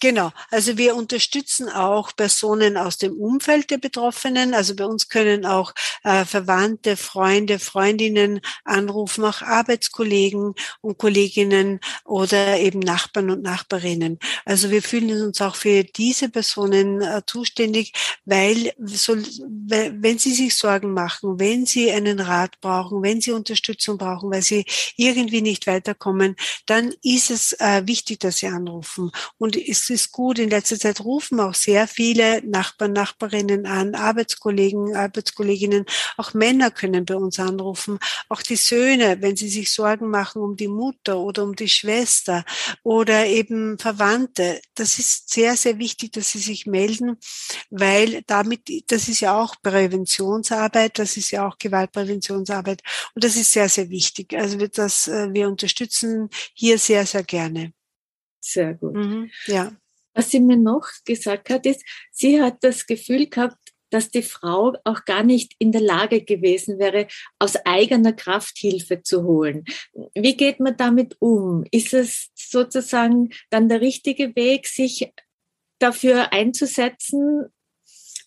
Genau. Also wir unterstützen auch Personen aus dem Umfeld der Betroffenen. Also bei uns können auch äh, Verwandte, Freunde, Freundinnen anrufen, auch Arbeitskollegen und Kolleginnen oder eben Nachbarn und Nachbarinnen. Also wir fühlen uns auch für diese Personen äh, zuständig, weil so, wenn sie sich Sorgen machen, wenn sie einen Rat brauchen, wenn sie Unterstützung brauchen, weil sie irgendwie nicht weiterkommen, dann ist es äh, wichtig, dass sie anrufen. Und es ist gut, in letzter Zeit rufen auch sehr viele Nachbarn, Nachbarinnen an, Arbeitskollegen, Arbeitskolleginnen, auch Männer können bei uns anrufen, auch die Söhne, wenn sie sich Sorgen machen um die Mutter oder um die Schwester oder eben Verwandte. Das ist sehr, sehr wichtig, dass sie sich melden, weil damit, das ist ja auch Präventionsarbeit, das ist ja auch Gewaltpräventionsarbeit und das ist sehr, sehr wichtig. Also das, äh, wir unterstützen hier sehr, sehr gerne. Sehr gut. Mhm, ja. Was sie mir noch gesagt hat, ist, sie hat das Gefühl gehabt, dass die Frau auch gar nicht in der Lage gewesen wäre, aus eigener Kraft Hilfe zu holen. Wie geht man damit um? Ist es sozusagen dann der richtige Weg, sich dafür einzusetzen,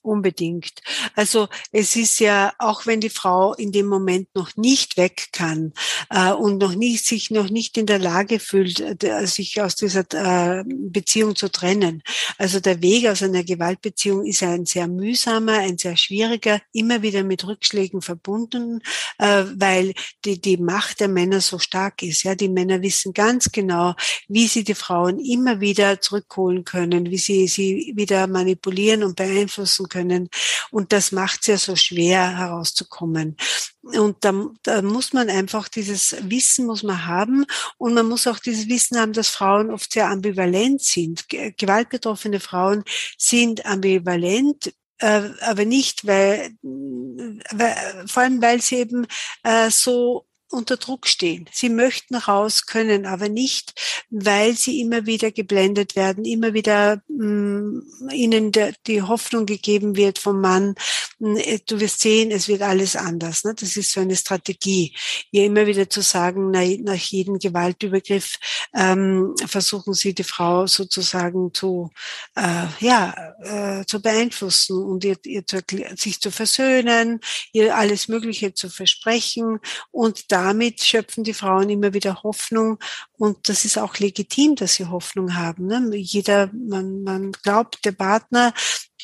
Unbedingt. Also es ist ja, auch wenn die Frau in dem Moment noch nicht weg kann äh, und noch nicht, sich noch nicht in der Lage fühlt, äh, sich aus dieser äh, Beziehung zu trennen. Also der Weg aus einer Gewaltbeziehung ist ein sehr mühsamer, ein sehr schwieriger, immer wieder mit Rückschlägen verbunden, äh, weil die, die Macht der Männer so stark ist. Ja, die Männer wissen ganz genau, wie sie die Frauen immer wieder zurückholen können, wie sie sie wieder manipulieren und beeinflussen können. Und das macht es ja so schwer herauszukommen. Und da, da muss man einfach dieses Wissen muss man haben und man muss auch dieses Wissen haben, dass Frauen oft sehr ambivalent sind. Gewaltbetroffene Frauen sind ambivalent, äh, aber nicht, weil, weil, vor allem weil sie eben äh, so unter Druck stehen. Sie möchten raus, können aber nicht, weil sie immer wieder geblendet werden, immer wieder mh, mm, ihnen der, die Hoffnung gegeben wird vom Mann, mm, du wirst sehen, es wird alles anders. Ne? Das ist so eine Strategie, ihr immer wieder zu sagen, na, nach jedem Gewaltübergriff ähm, versuchen sie die Frau sozusagen zu, äh, ja, äh, zu beeinflussen und ihr, ihr zu, sich zu versöhnen, ihr alles Mögliche zu versprechen und damit schöpfen die Frauen immer wieder Hoffnung und das ist auch legitim, dass sie Hoffnung haben. Ne? Jeder, man, man glaubt, der Partner,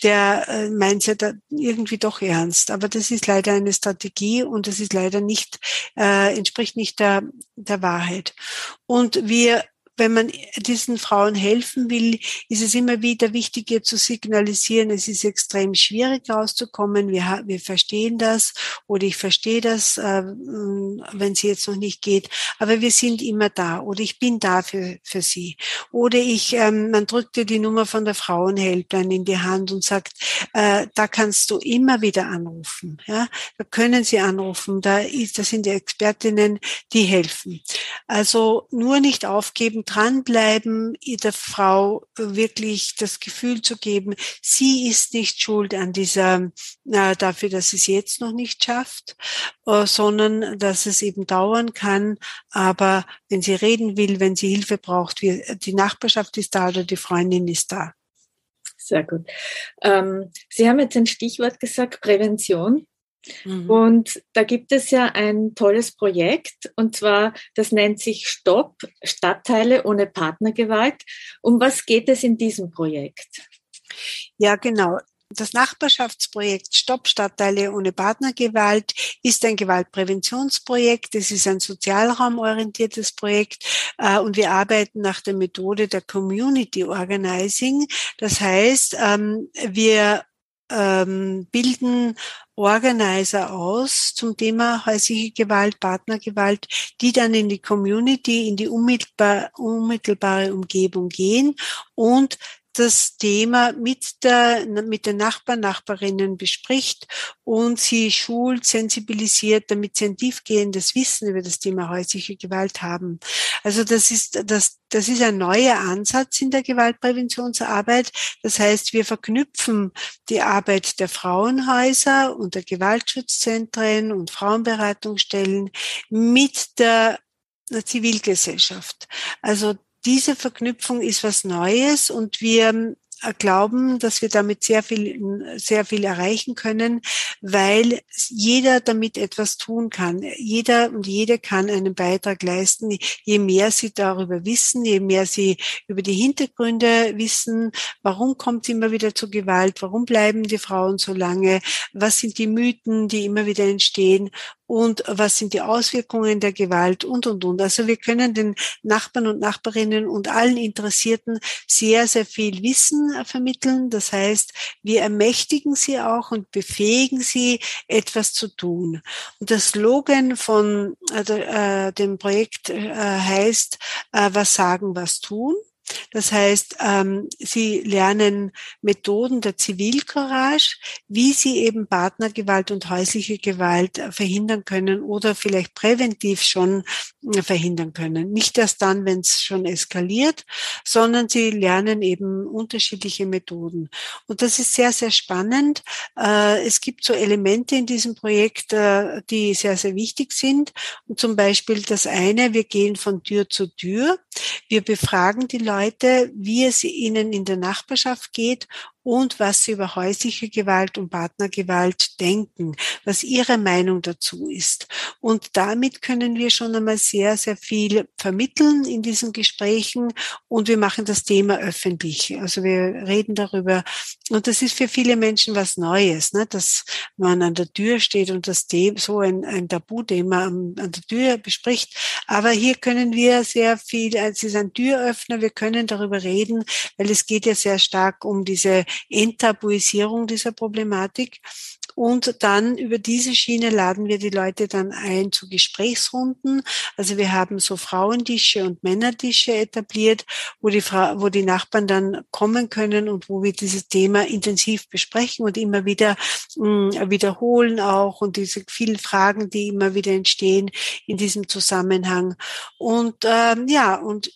der äh, meint ja da irgendwie doch ernst. Aber das ist leider eine Strategie und das ist leider nicht, äh, entspricht nicht der, der Wahrheit. Und wir wenn man diesen Frauen helfen will, ist es immer wieder wichtig, ihr zu signalisieren, es ist extrem schwierig rauszukommen. Wir, wir verstehen das oder ich verstehe das, äh, wenn sie jetzt noch nicht geht. Aber wir sind immer da oder ich bin da für, für sie. Oder ich, ähm, man drückt dir die Nummer von der Frauenhelpline in die Hand und sagt, äh, da kannst du immer wieder anrufen. Ja, da können sie anrufen. Da ist, das sind die Expertinnen, die helfen. Also nur nicht aufgeben, dranbleiben, der Frau wirklich das Gefühl zu geben, sie ist nicht schuld an dieser, äh, dafür, dass sie es jetzt noch nicht schafft, äh, sondern dass es eben dauern kann. Aber wenn sie reden will, wenn sie Hilfe braucht, die Nachbarschaft ist da oder die Freundin ist da. Sehr gut. Ähm, sie haben jetzt ein Stichwort gesagt, Prävention. Mhm. Und da gibt es ja ein tolles Projekt, und zwar, das nennt sich Stopp Stadtteile ohne Partnergewalt. Um was geht es in diesem Projekt? Ja, genau. Das Nachbarschaftsprojekt Stopp Stadtteile ohne Partnergewalt ist ein Gewaltpräventionsprojekt. Es ist ein sozialraumorientiertes Projekt äh, und wir arbeiten nach der Methode der Community Organizing. Das heißt, ähm, wir ähm, bilden Organizer aus zum Thema häusliche Gewalt, Partnergewalt, die dann in die Community, in die unmittelbar, unmittelbare Umgebung gehen und das Thema mit, der, mit den Nachbarn, Nachbarinnen bespricht und sie schult, sensibilisiert, damit sie ein tiefgehendes Wissen über das Thema häusliche Gewalt haben. Also das ist, das, das ist ein neuer Ansatz in der Gewaltpräventionsarbeit. Das heißt, wir verknüpfen die Arbeit der Frauenhäuser und der Gewaltschutzzentren und Frauenberatungsstellen mit der Zivilgesellschaft. Also diese Verknüpfung ist was Neues und wir äh, glauben, dass wir damit sehr viel, sehr viel erreichen können, weil jeder damit etwas tun kann. Jeder und jede kann einen Beitrag leisten. Je mehr sie darüber wissen, je mehr sie über die Hintergründe wissen, warum kommt immer wieder zu Gewalt, warum bleiben die Frauen so lange, was sind die Mythen, die immer wieder entstehen und was sind die Auswirkungen der Gewalt und, und, und. Also wir können den Nachbarn und Nachbarinnen und allen Interessierten sehr, sehr viel Wissen vermitteln. Das heißt, wir ermächtigen sie auch und befähigen sie, etwas zu tun. Und das Slogan von äh, dem Projekt äh, heißt, äh, was sagen, was tun. Das heißt, ähm, sie lernen Methoden der Zivilcourage, wie sie eben Partnergewalt und häusliche Gewalt äh, verhindern können oder vielleicht präventiv schon äh, verhindern können. Nicht erst dann, wenn es schon eskaliert, sondern sie lernen eben unterschiedliche Methoden. Und das ist sehr, sehr spannend. Äh, es gibt so Elemente in diesem Projekt, äh, die sehr, sehr wichtig sind. Und zum Beispiel das eine, wir gehen von Tür zu Tür. Wir befragen die Leute, Leute, wie es ihnen in der Nachbarschaft geht und was sie über häusliche Gewalt und Partnergewalt denken, was ihre Meinung dazu ist. Und damit können wir schon einmal sehr, sehr viel vermitteln in diesen Gesprächen und wir machen das Thema öffentlich. Also wir reden darüber und das ist für viele Menschen was Neues, ne? dass man an der Tür steht und das Thema, so ein, ein Tabuthema an, an der Tür bespricht. Aber hier können wir sehr viel, es ist ein Türöffner, wir können darüber reden, weil es geht ja sehr stark um diese Enttabuisierung dieser Problematik. Und dann über diese Schiene laden wir die Leute dann ein zu Gesprächsrunden. Also wir haben so Frauendische und Männertische etabliert, wo die, Frau, wo die Nachbarn dann kommen können und wo wir dieses Thema intensiv besprechen und immer wieder mh, hm, wiederholen auch und diese vielen Fragen, die immer wieder entstehen in diesem Zusammenhang. Und ähm, ja, und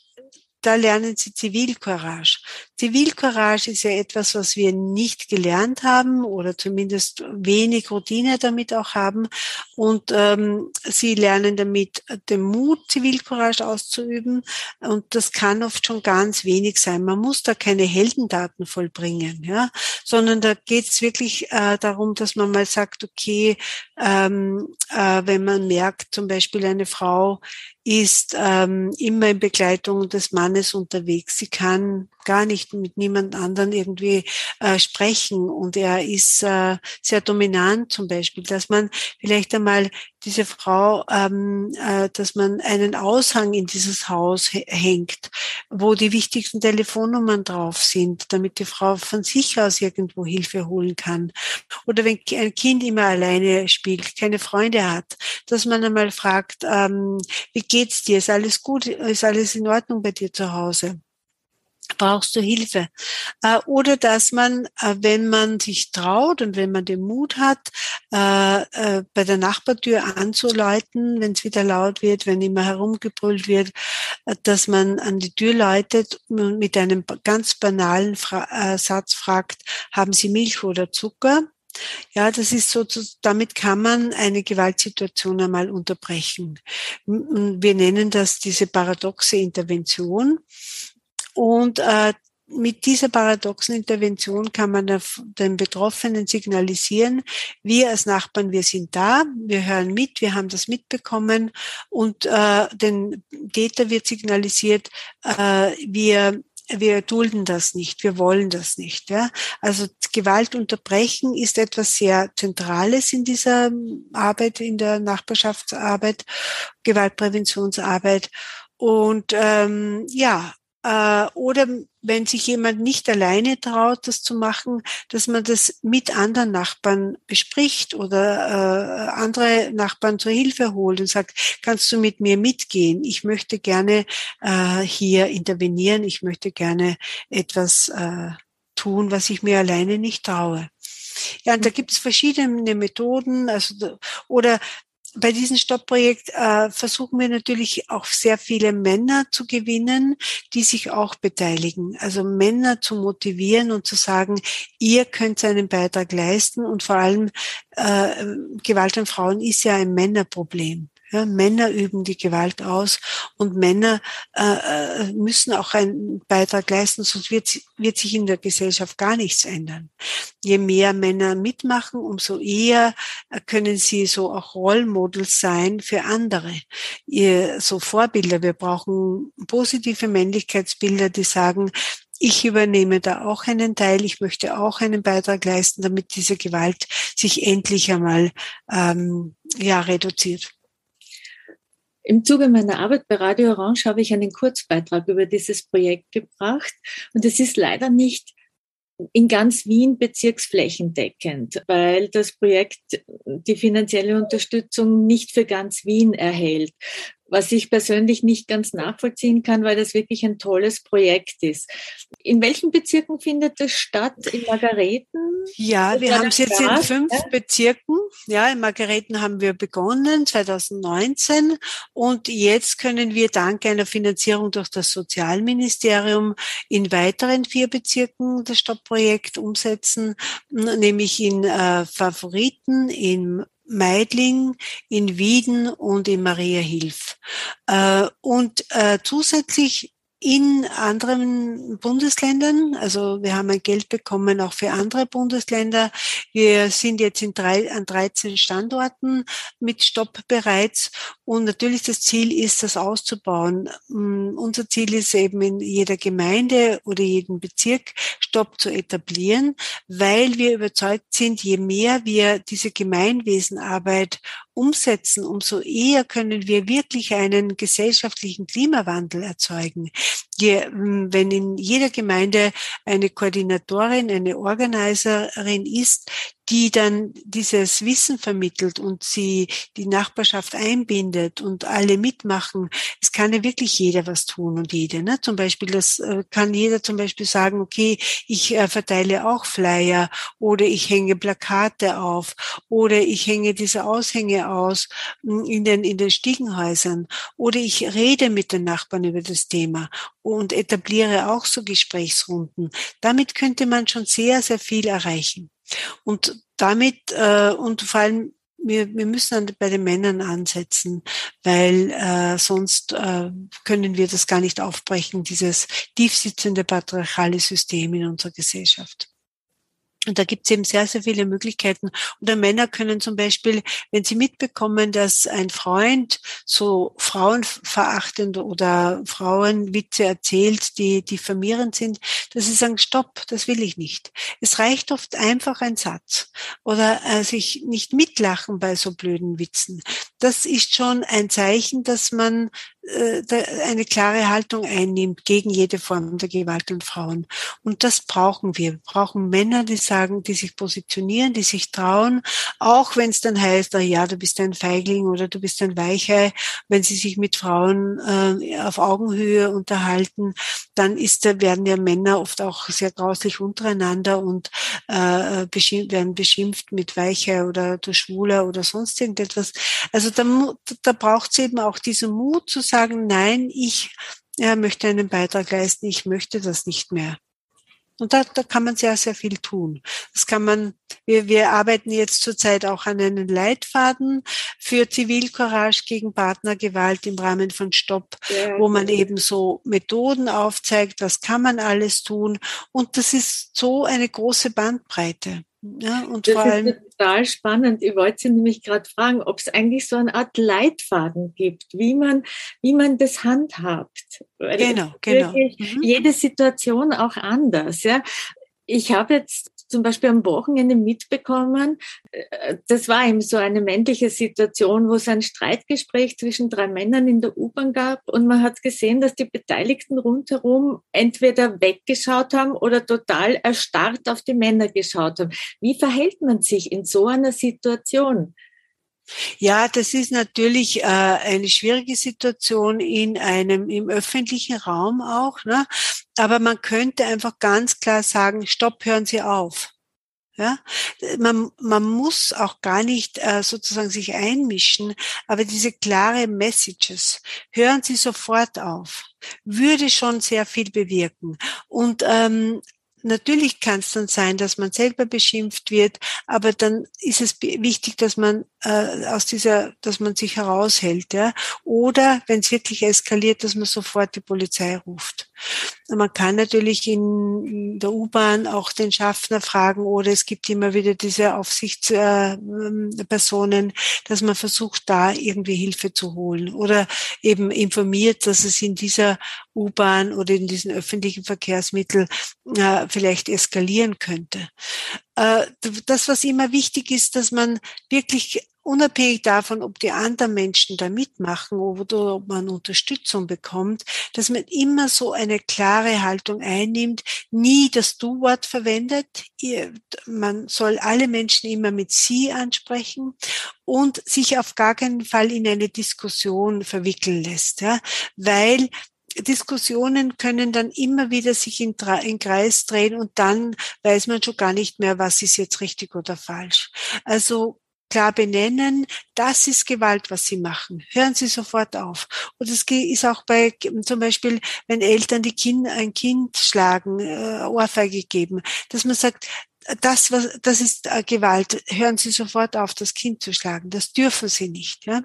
da lernen sie Zivilcourage. Zivilcourage ist ja etwas, was wir nicht gelernt haben oder zumindest wenig Routine damit auch haben. Und ähm, sie lernen damit den Mut, Zivilcourage auszuüben. Und das kann oft schon ganz wenig sein. Man muss da keine Heldendaten vollbringen, ja, sondern da geht es wirklich äh, darum, dass man mal sagt, okay, ähm, äh, wenn man merkt, zum Beispiel eine Frau ist ähm, immer in Begleitung des Mannes unterwegs. Sie kann gar nicht mit niemand anderen irgendwie äh, sprechen und er ist äh, sehr dominant zum Beispiel, dass man vielleicht einmal diese Frau, ähm, äh, dass man einen Aushang in dieses Haus hängt, wo die wichtigsten Telefonnummern drauf sind, damit die Frau von sich aus irgendwo Hilfe holen kann. Oder wenn ein Kind immer alleine spielt, keine Freunde hat, dass man einmal fragt, ähm, wie geht's dir? Ist alles gut? Ist alles in Ordnung bei dir zu Hause? Brauchst du Hilfe. Äh, oder dass man, äh, wenn man sich traut und wenn man den Mut hat, äh, bei der Nachbartür anzuläuten, wenn es wieder laut wird, wenn immer herumgebrüllt wird, dass man an die Tür läutet und mit einem ganz banalen Satz fragt, haben Sie Milch oder Zucker? Ja, das ist so, damit kann man eine Gewaltsituation einmal unterbrechen. Wir nennen das diese paradoxe Intervention. Und äh, mit dieser paradoxen Intervention kann man den Betroffenen signalisieren, wir als Nachbarn, wir sind da, wir hören mit, wir haben das mitbekommen und äh, den Täter wird signalisiert, äh, wir wir dulden das nicht, wir wollen das nicht. Ja? Also Gewalt unterbrechen ist etwas sehr Zentrales in dieser Arbeit, in der Nachbarschaftsarbeit, Gewaltpräventionsarbeit. Und ähm, ja, äh, oder wenn sich jemand nicht alleine traut, das zu machen, dass man das mit anderen Nachbarn bespricht oder äh, andere Nachbarn zur Hilfe holt und sagt, kannst du mit mir mitgehen? Ich möchte gerne äh, hier intervenieren, ich möchte gerne etwas äh, tun, was ich mir alleine nicht traue. Ja, und da gibt es verschiedene Methoden, also oder bei diesem Stoppprojekt äh, versuchen wir natürlich auch sehr viele Männer zu gewinnen, die sich auch beteiligen. Also Männer zu motivieren und zu sagen, ihr könnt einen Beitrag leisten und vor allem äh, Gewalt an Frauen ist ja ein Männerproblem. Ja, Männer üben die Gewalt aus und Männer äh, äh, müssen auch einen Beitrag leisten, sonst wird, wird sich in der Gesellschaft gar nichts ändern. Je mehr Männer mitmachen, umso eher können sie so auch Rollmodels sein für andere. Ihr, so Vorbilder. Wir brauchen positive Männlichkeitsbilder, die sagen, ich übernehme da auch einen Teil, ich möchte auch einen Beitrag leisten, damit diese Gewalt sich endlich einmal ähm, ja, reduziert. Im Zuge meiner Arbeit bei Radio Orange habe ich einen Kurzbeitrag über dieses Projekt gebracht. Und es ist leider nicht in ganz Wien bezirksflächendeckend, weil das Projekt die finanzielle Unterstützung nicht für ganz Wien erhält was ich persönlich nicht ganz nachvollziehen kann, weil das wirklich ein tolles Projekt ist. In welchen Bezirken findet das statt? In Margareten? Ja, wir haben es jetzt in fünf ja? Bezirken. Ja, in Margareten haben wir begonnen 2019 und jetzt können wir dank einer Finanzierung durch das Sozialministerium in weiteren vier Bezirken das Stoppprojekt umsetzen, nämlich in äh, Favoriten, in Meidling, in Wieden und in Mariahilf. Äh, und äh, zusätzlich in anderen Bundesländern. Also wir haben ein Geld bekommen auch für andere Bundesländer. Wir sind jetzt in drei, an 13 Standorten mit Stopp bereits. Und natürlich das Ziel ist, das auszubauen. Mm, unser Ziel ist eben in jeder Gemeinde oder jedem Bezirk Stopp zu etablieren, weil wir überzeugt sind, je mehr wir diese Gemeinwesenarbeit umsetzen, umso eher können wir wirklich einen gesellschaftlichen Klimawandel erzeugen. Je, wenn in jeder Gemeinde eine Koordinatorin, eine Organiserin ist, die dann dieses Wissen vermittelt und sie die Nachbarschaft einbindet und alle mitmachen. Es kann ja wirklich jeder was tun und jede. Ne? Zum Beispiel, das äh, kann jeder zum Beispiel sagen, okay, ich äh, verteile auch Flyer oder ich hänge Plakate auf oder ich hänge diese Aushänge aus hm, in den, in den Stiegenhäusern oder ich rede mit den Nachbarn über das Thema und etabliere auch so Gesprächsrunden. Damit könnte man schon sehr, sehr viel erreichen. Und damit äh, und vor allem wir, wir müssen bei den Männern ansetzen, weil äh, sonst äh, können wir das gar nicht aufbrechen, dieses tiefsitzende patriarchale System in unserer Gesellschaft. Und da gibt es eben sehr, sehr viele Möglichkeiten. Oder Männer können zum Beispiel, wenn sie mitbekommen, dass ein Freund so frauenverachtend oder Frauenwitze erzählt, die diffamierend sind, dass sie sagen, stopp, das will ich nicht. Es reicht oft einfach ein Satz oder äh, sich nicht mitlachen bei so blöden Witzen. Das ist schon ein Zeichen, dass man eine klare Haltung einnimmt gegen jede Form der Gewalt an Frauen. Und das brauchen wir. Wir brauchen Männer, die sagen, die sich positionieren, die sich trauen, auch wenn es dann heißt, ah ja, du bist ein Feigling oder du bist ein Weichei. Wenn sie sich mit Frauen äh, auf Augenhöhe unterhalten, dann ist, werden ja Männer oft auch sehr grauslich untereinander und äh, beschimpft, werden beschimpft mit Weichei oder du Schwuler oder sonst irgendetwas. Also da, da braucht es eben auch diesen Mut zu sagen, nein, ich ja, möchte einen Beitrag leisten, ich möchte das nicht mehr. Und da, da kann man sehr, sehr viel tun. Das kann man, wir, wir arbeiten jetzt zurzeit auch an einem Leitfaden für Zivilcourage gegen Partnergewalt im Rahmen von Stopp, ja. wo man eben so Methoden aufzeigt, was kann man alles tun. Und das ist so eine große Bandbreite. Ja, und das vor allem, ist total spannend. Ich wollte Sie nämlich gerade fragen, ob es eigentlich so eine Art Leitfaden gibt, wie man, wie man das handhabt. Weil genau, genau. Mhm. Jede Situation auch anders. Ja. Ich habe jetzt zum Beispiel am Wochenende mitbekommen, äh, das war eben so eine männliche Situation, wo es ein Streitgespräch zwischen drei Männern in der U-Bahn gab und man hat gesehen, dass die Beteiligten rundherum entweder weggeschaut haben oder total erstarrt auf die Männer geschaut haben. Wie verhält man sich in so einer Situation? Ja, das ist natürlich äh, eine schwierige Situation in einem im öffentlichen Raum auch. Ne? Aber man könnte einfach ganz klar sagen: Stopp, hören Sie auf. Ja, man, man muss auch gar nicht äh, sozusagen sich einmischen, aber diese klare Messages, hören Sie sofort auf, würde schon sehr viel bewirken. Und ähm, Natürlich kann es dann sein, dass man selber beschimpft wird, aber dann ist es wichtig, dass man äh, aus dieser, dass man sich heraushält, ja. Oder wenn es wirklich eskaliert, dass man sofort die Polizei ruft. Man kann natürlich in der U-Bahn auch den Schaffner fragen oder es gibt immer wieder diese Aufsichtspersonen, dass man versucht, da irgendwie Hilfe zu holen oder eben informiert, dass es in dieser U-Bahn oder in diesen öffentlichen Verkehrsmitteln äh, vielleicht eskalieren könnte. Äh, das, was immer wichtig ist, dass man wirklich unabhängig davon, ob die anderen Menschen da mitmachen oder ob man Unterstützung bekommt, dass man immer so eine klare Haltung einnimmt, nie das Du-Wort verwendet. Man soll alle Menschen immer mit Sie ansprechen und sich auf gar keinen Fall in eine Diskussion verwickeln lässt, ja, weil Diskussionen können dann immer wieder sich in, in Kreis drehen und dann weiß man schon gar nicht mehr, was ist jetzt richtig oder falsch. Also klar benennen, das ist Gewalt, was sie machen. Hören Sie sofort auf. Und es ist auch bei zum Beispiel, wenn Eltern die kind, ein Kind schlagen, äh, Ohrfeige geben, dass man sagt, das, was, das ist äh, Gewalt. Hören Sie sofort auf, das Kind zu schlagen. Das dürfen Sie nicht. Ja?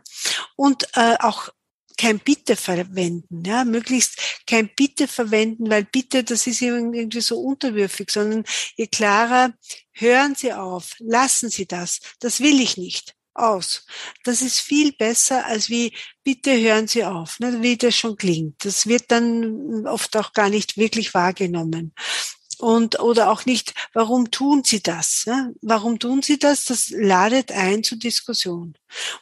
Und äh, auch kein Bitte verwenden, ja, möglichst kein Bitte verwenden, weil Bitte, das ist irgendwie so unterwürfig, sondern je klarer, hören Sie auf, lassen Sie das, das will ich nicht, aus. Das ist viel besser als wie, bitte hören Sie auf, ne, wie das schon klingt. Das wird dann oft auch gar nicht wirklich wahrgenommen und oder auch nicht, warum tun sie das? Ja? Warum tun sie das? Das ladet ein zur Diskussion.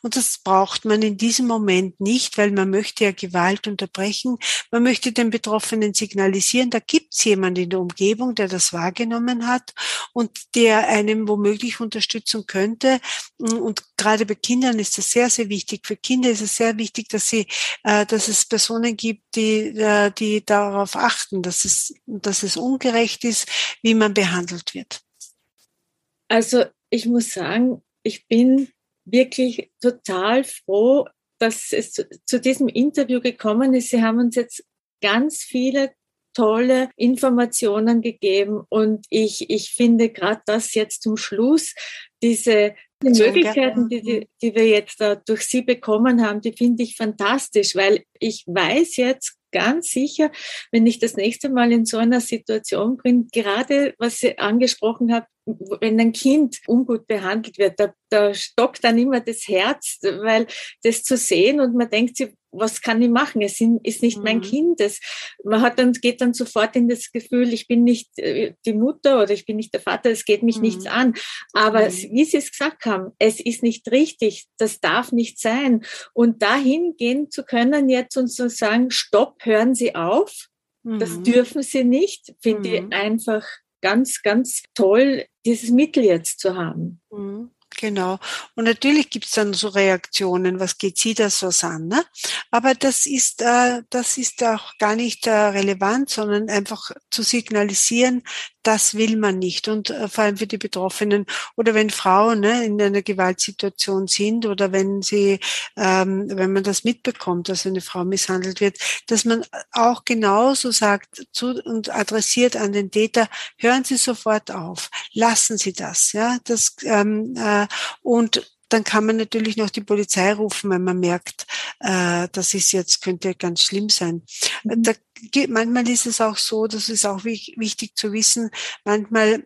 Und das braucht man in diesem Moment nicht, weil man möchte ja Gewalt unterbrechen. Man möchte den Betroffenen signalisieren, da gibt es jemanden in der Umgebung, der das wahrgenommen hat und der einem womöglich unterstützen könnte. Und gerade bei Kindern ist das sehr, sehr wichtig. Für Kinder ist es sehr wichtig, dass sie, äh, dass es Personen gibt, die, äh, die darauf achten, dass es, dass es ungerecht ist, wie man behandelt wird? Also ich muss sagen, ich bin wirklich total froh, dass es zu, zu diesem Interview gekommen ist. Sie haben uns jetzt ganz viele tolle Informationen gegeben und ich, ich finde gerade das jetzt zum Schluss, diese die Möglichkeiten, die, die, die wir jetzt da durch Sie bekommen haben, die finde ich fantastisch, weil ich weiß jetzt ganz sicher, wenn ich das nächste Mal in so einer Situation bin, gerade was Sie angesprochen haben, wenn ein Kind ungut behandelt wird, da, da stockt dann immer das Herz, weil das zu sehen und man denkt sich, was kann ich machen? Es ist nicht mein mhm. Kind. Es, man hat dann, geht dann sofort in das Gefühl, ich bin nicht äh, die Mutter oder ich bin nicht der Vater, es geht mich mhm. nichts an. Aber mhm. wie Sie es gesagt haben, es ist nicht richtig, das darf nicht sein. Und dahin gehen zu können jetzt und zu sagen, stopp, hören Sie auf, das mhm. dürfen Sie nicht, finde ich mhm. einfach ganz, ganz toll, dieses Mittel jetzt zu haben. Genau. Und natürlich gibt's dann so Reaktionen, was geht Sie das was an? Ne? Aber das ist, äh, das ist auch gar nicht äh, relevant, sondern einfach zu signalisieren, das will man nicht. Und äh, vor allem für die Betroffenen oder wenn Frauen ne, in einer Gewaltsituation sind oder wenn sie, ähm, wenn man das mitbekommt, dass eine Frau misshandelt wird, dass man auch genauso sagt zu, und adressiert an den Täter, hören Sie sofort auf, lassen Sie das, ja, das ähm, äh, und dann kann man natürlich noch die Polizei rufen, wenn man merkt, äh, das ist jetzt, könnte ganz schlimm sein. Mhm. Da, manchmal ist es auch so, das ist auch wichtig zu wissen, manchmal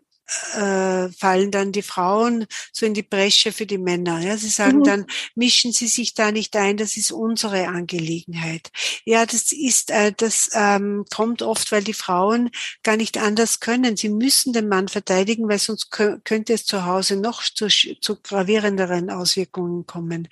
äh, fallen dann die Frauen so in die Bresche für die Männer. Ja, sie sagen mhm. dann, mischen Sie sich da nicht ein, das ist unsere Angelegenheit. Ja, das ist, äh, das ähm, kommt oft, weil die Frauen gar nicht anders können. Sie müssen den Mann verteidigen, weil sonst könnte es zu Hause noch zu, zu gravierenderen Auswirkungen kommen.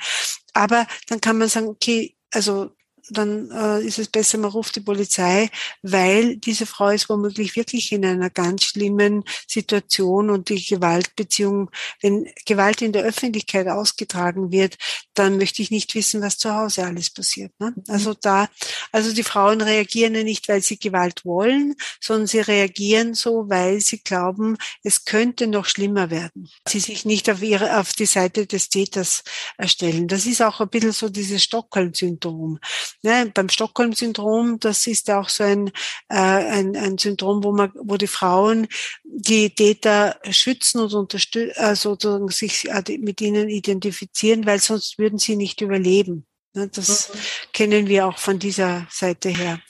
Aber dann kann man sagen, okay, also dann äh, ist es besser, man ruft die Polizei, weil diese Frau ist womöglich wirklich in einer ganz schlimmen Situation und die Gewaltbeziehung, wenn Gewalt in der Öffentlichkeit ausgetragen wird, dann möchte ich nicht wissen, was zu Hause alles passiert. Ne? Mhm. Also da, also die Frauen reagieren ja nicht, weil sie Gewalt wollen, sondern sie reagieren so, weil sie glauben, es könnte noch schlimmer werden. Sie sich nicht auf ihre, auf die Seite des Täters erstellen. Das ist auch ein bisschen so dieses Stockholm-Syndrom. Ne, beim Stockholm-Syndrom, das ist auch so ein, äh, ein, ein Syndrom, wo man, wo die Frauen die Täter schützen und unterstützen, also sich äh, mit ihnen identifizieren, weil sonst würden sie nicht überleben. Ne, das mhm. kennen wir auch von dieser Seite her.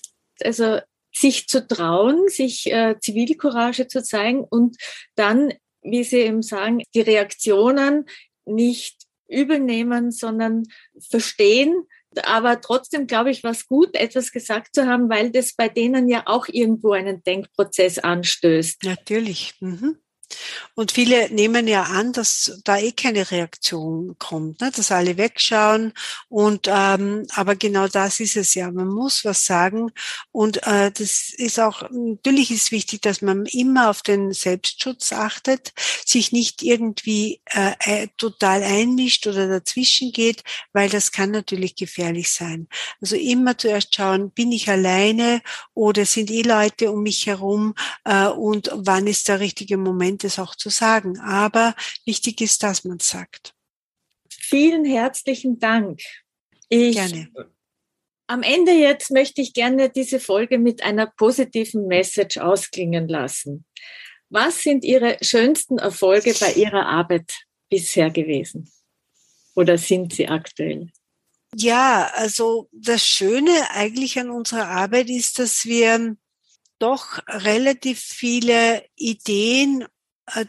Also sich zu trauen, sich äh, Zivilcourage zu zeigen und dann, wie Sie eben sagen, die Reaktionen nicht übel nehmen, sondern verstehen, aber trotzdem glaube ich, was gut, etwas gesagt zu haben, weil das bei denen ja auch irgendwo einen Denkprozess anstößt. Natürlich. Mhm. Und viele nehmen ja an, dass da eh keine Reaktion kommt, ne? dass alle wegschauen. Und ähm, aber genau das ist es ja. Man muss was sagen. Und äh, das ist auch natürlich ist wichtig, dass man immer auf den Selbstschutz achtet, sich nicht irgendwie äh, äh, total einmischt oder dazwischen geht, weil das kann natürlich gefährlich sein. Also immer zuerst schauen, bin ich alleine oder sind eh Leute um mich herum äh, und wann ist der richtige Moment es auch zu sagen. Aber wichtig ist, dass man es sagt. Vielen herzlichen Dank. Ich, gerne. Am Ende jetzt möchte ich gerne diese Folge mit einer positiven Message ausklingen lassen. Was sind Ihre schönsten Erfolge bei Ihrer Arbeit bisher gewesen? Oder sind sie aktuell? Ja, also das Schöne eigentlich an unserer Arbeit ist, dass wir doch relativ viele Ideen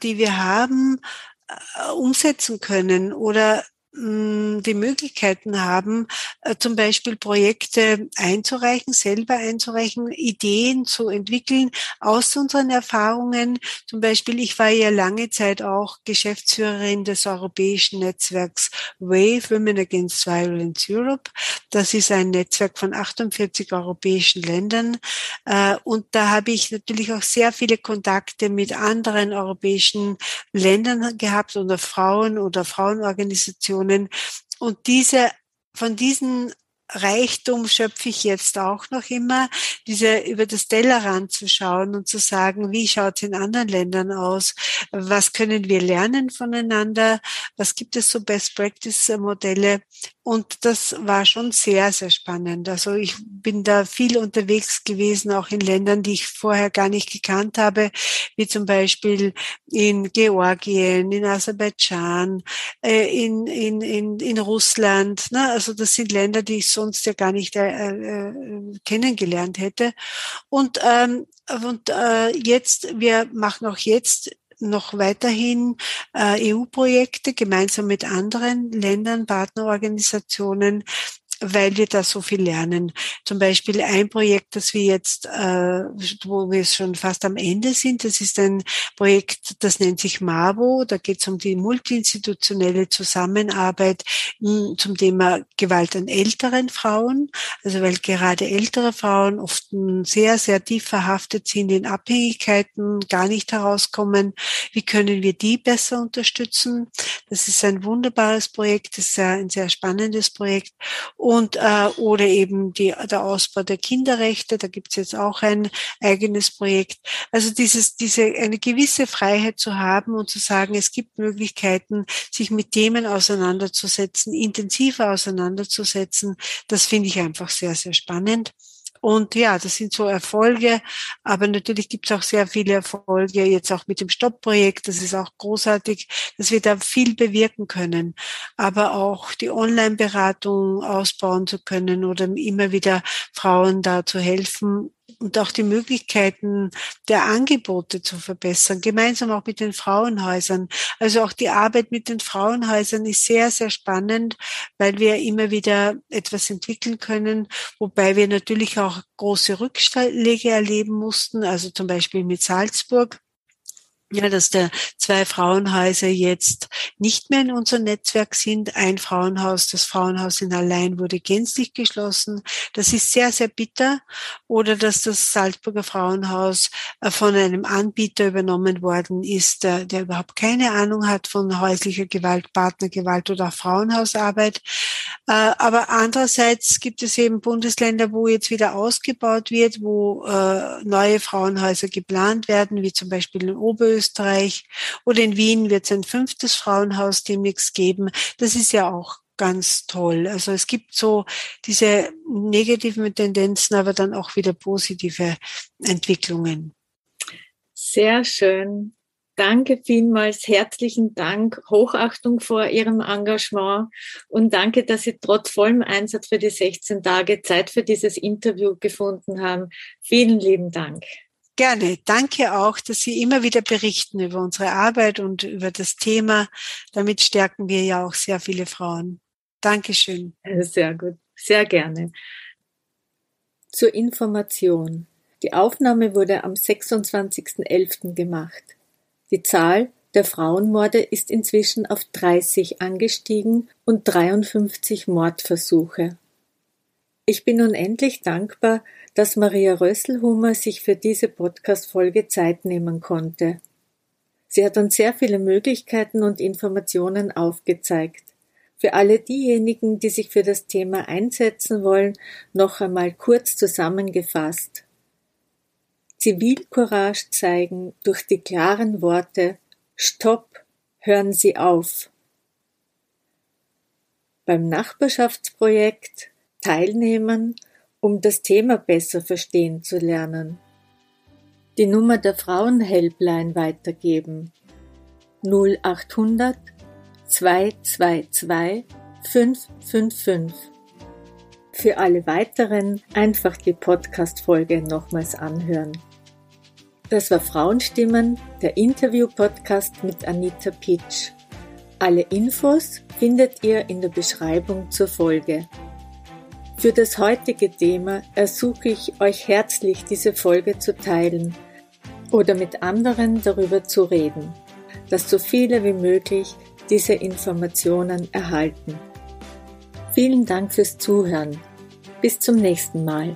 die wir haben, äh, umsetzen können oder die Möglichkeiten haben, äh, zum Beispiel Projekte einzureichen, selber einzureichen, Ideen zu entwickeln aus unseren Erfahrungen. Zum Beispiel, ich war ja lange Zeit auch Geschäftsführerin des europäischen Netzwerks WAVE, Women Against Violence Europe. Das ist ein Netzwerk von 48 europäischen Ländern. Äh, und da habe ich natürlich auch sehr viele Kontakte mit anderen europäischen Ländern gehabt oder Frauen oder Frauenorganisationen Informationen. Und diese, von diesen Reichtum schöpfe ich jetzt auch noch immer, diese über das Tellerrand zu schauen und zu sagen, wie schaut es in anderen Ländern aus? Was können wir lernen voneinander? Was gibt es so Best Practice Modelle? Und das war schon sehr, sehr spannend. Also ich bin da viel unterwegs gewesen, auch in Ländern, die ich vorher gar nicht gekannt habe, wie zum Beispiel in Georgien, in Aserbaidschan, äh, in, in, in, in Russland. Ne? Also das sind Länder, die ich sonst ja gar nicht äh, äh, kennengelernt hätte. Und, ähm, und äh, jetzt, wir machen auch jetzt noch weiterhin äh, EU-Projekte gemeinsam mit anderen Ländern, Partnerorganisationen, weil wir da so viel lernen. Zum Beispiel ein Projekt, das wir jetzt, äh, wo wir schon fast am Ende sind, das ist ein Projekt, das nennt sich MAVO. Da geht es um die multiinstitutionelle Zusammenarbeit hm, zum Thema Gewalt an älteren Frauen. Also weil gerade ältere Frauen oft sehr, sehr tief verhaftet sind in Abhängigkeiten, gar nicht herauskommen. Wie können wir die besser unterstützen? Das ist ein wunderbares Projekt, das ist ein sehr spannendes Projekt und äh, oder eben die, der Ausbau der Kinderrechte. Da gibt es jetzt auch ein eigenes Projekt. Also dieses, diese eine gewisse Freiheit zu haben und zu sagen, es gibt Möglichkeiten, sich mit Themen auseinanderzusetzen, intensiver auseinanderzusetzen. Das finde ich einfach sehr, sehr spannend. Und ja, das sind so Erfolge. Aber natürlich gibt es auch sehr viele Erfolge, jetzt auch mit dem Stopp-Projekt. Das ist auch großartig, dass wir da viel bewirken können. Aber auch die Online-Beratung ausbauen zu können oder immer wieder Frauen da zu helfen, und auch die Möglichkeiten der Angebote zu verbessern, gemeinsam auch mit den Frauenhäusern. Also auch die Arbeit mit den Frauenhäusern ist sehr, sehr spannend, weil wir immer wieder etwas entwickeln können, wobei wir natürlich auch große Rückschläge erleben mussten, also zum Beispiel mit Salzburg ja, dass der zwei Frauenhäuser jetzt nicht mehr in unserem Netzwerk sind. Ein Frauenhaus, das Frauenhaus in Allein wurde gänzlich geschlossen. Das ist sehr, sehr bitter. Oder dass das Salzburger Frauenhaus äh, von einem Anbieter übernommen worden ist, der, der überhaupt keine Ahnung hat von häuslicher Gewalt, Partnergewalt oder auch Frauenhausarbeit. Äh, aber andererseits gibt es eben Bundesländer, wo jetzt wieder ausgebaut wird, wo äh, neue Frauenhäuser geplant werden, wie zum Beispiel in Oberösterreich oder in Wien wird es ein fünftes Frauenhaus demnächst geben. Das ist ja auch ganz toll. Also es gibt so diese negativen Tendenzen, aber dann auch wieder positive Entwicklungen. Sehr schön. Danke vielmals, herzlichen Dank, Hochachtung vor Ihrem Engagement und danke, dass Sie trotz vollem Einsatz für die 16 Tage Zeit für dieses Interview gefunden haben. Vielen lieben Dank. Gerne. Danke auch, dass Sie immer wieder berichten über unsere Arbeit und über das Thema. Damit stärken wir ja auch sehr viele Frauen. Dankeschön. Sehr gut. Sehr gerne. Zur Information. Die Aufnahme wurde am 26.11. gemacht. Die Zahl der Frauenmorde ist inzwischen auf 30 angestiegen und 53 Mordversuche. Ich bin unendlich dankbar, dass Maria Rösselhummer sich für diese Podcast-Folge Zeit nehmen konnte. Sie hat uns sehr viele Möglichkeiten und Informationen aufgezeigt. Für alle diejenigen, die sich für das Thema einsetzen wollen, noch einmal kurz zusammengefasst. Zivilcourage zeigen durch die klaren Worte Stopp, hören Sie auf. Beim Nachbarschaftsprojekt teilnehmen, um das Thema besser verstehen zu lernen. Die Nummer der Frauenhelpline weitergeben 0800 222 555. Für alle weiteren einfach die Podcast-Folge nochmals anhören. Das war Frauenstimmen, der Interview-Podcast mit Anita Pitsch. Alle Infos findet ihr in der Beschreibung zur Folge. Für das heutige Thema ersuche ich euch herzlich, diese Folge zu teilen oder mit anderen darüber zu reden, dass so viele wie möglich diese Informationen erhalten. Vielen Dank fürs Zuhören. Bis zum nächsten Mal.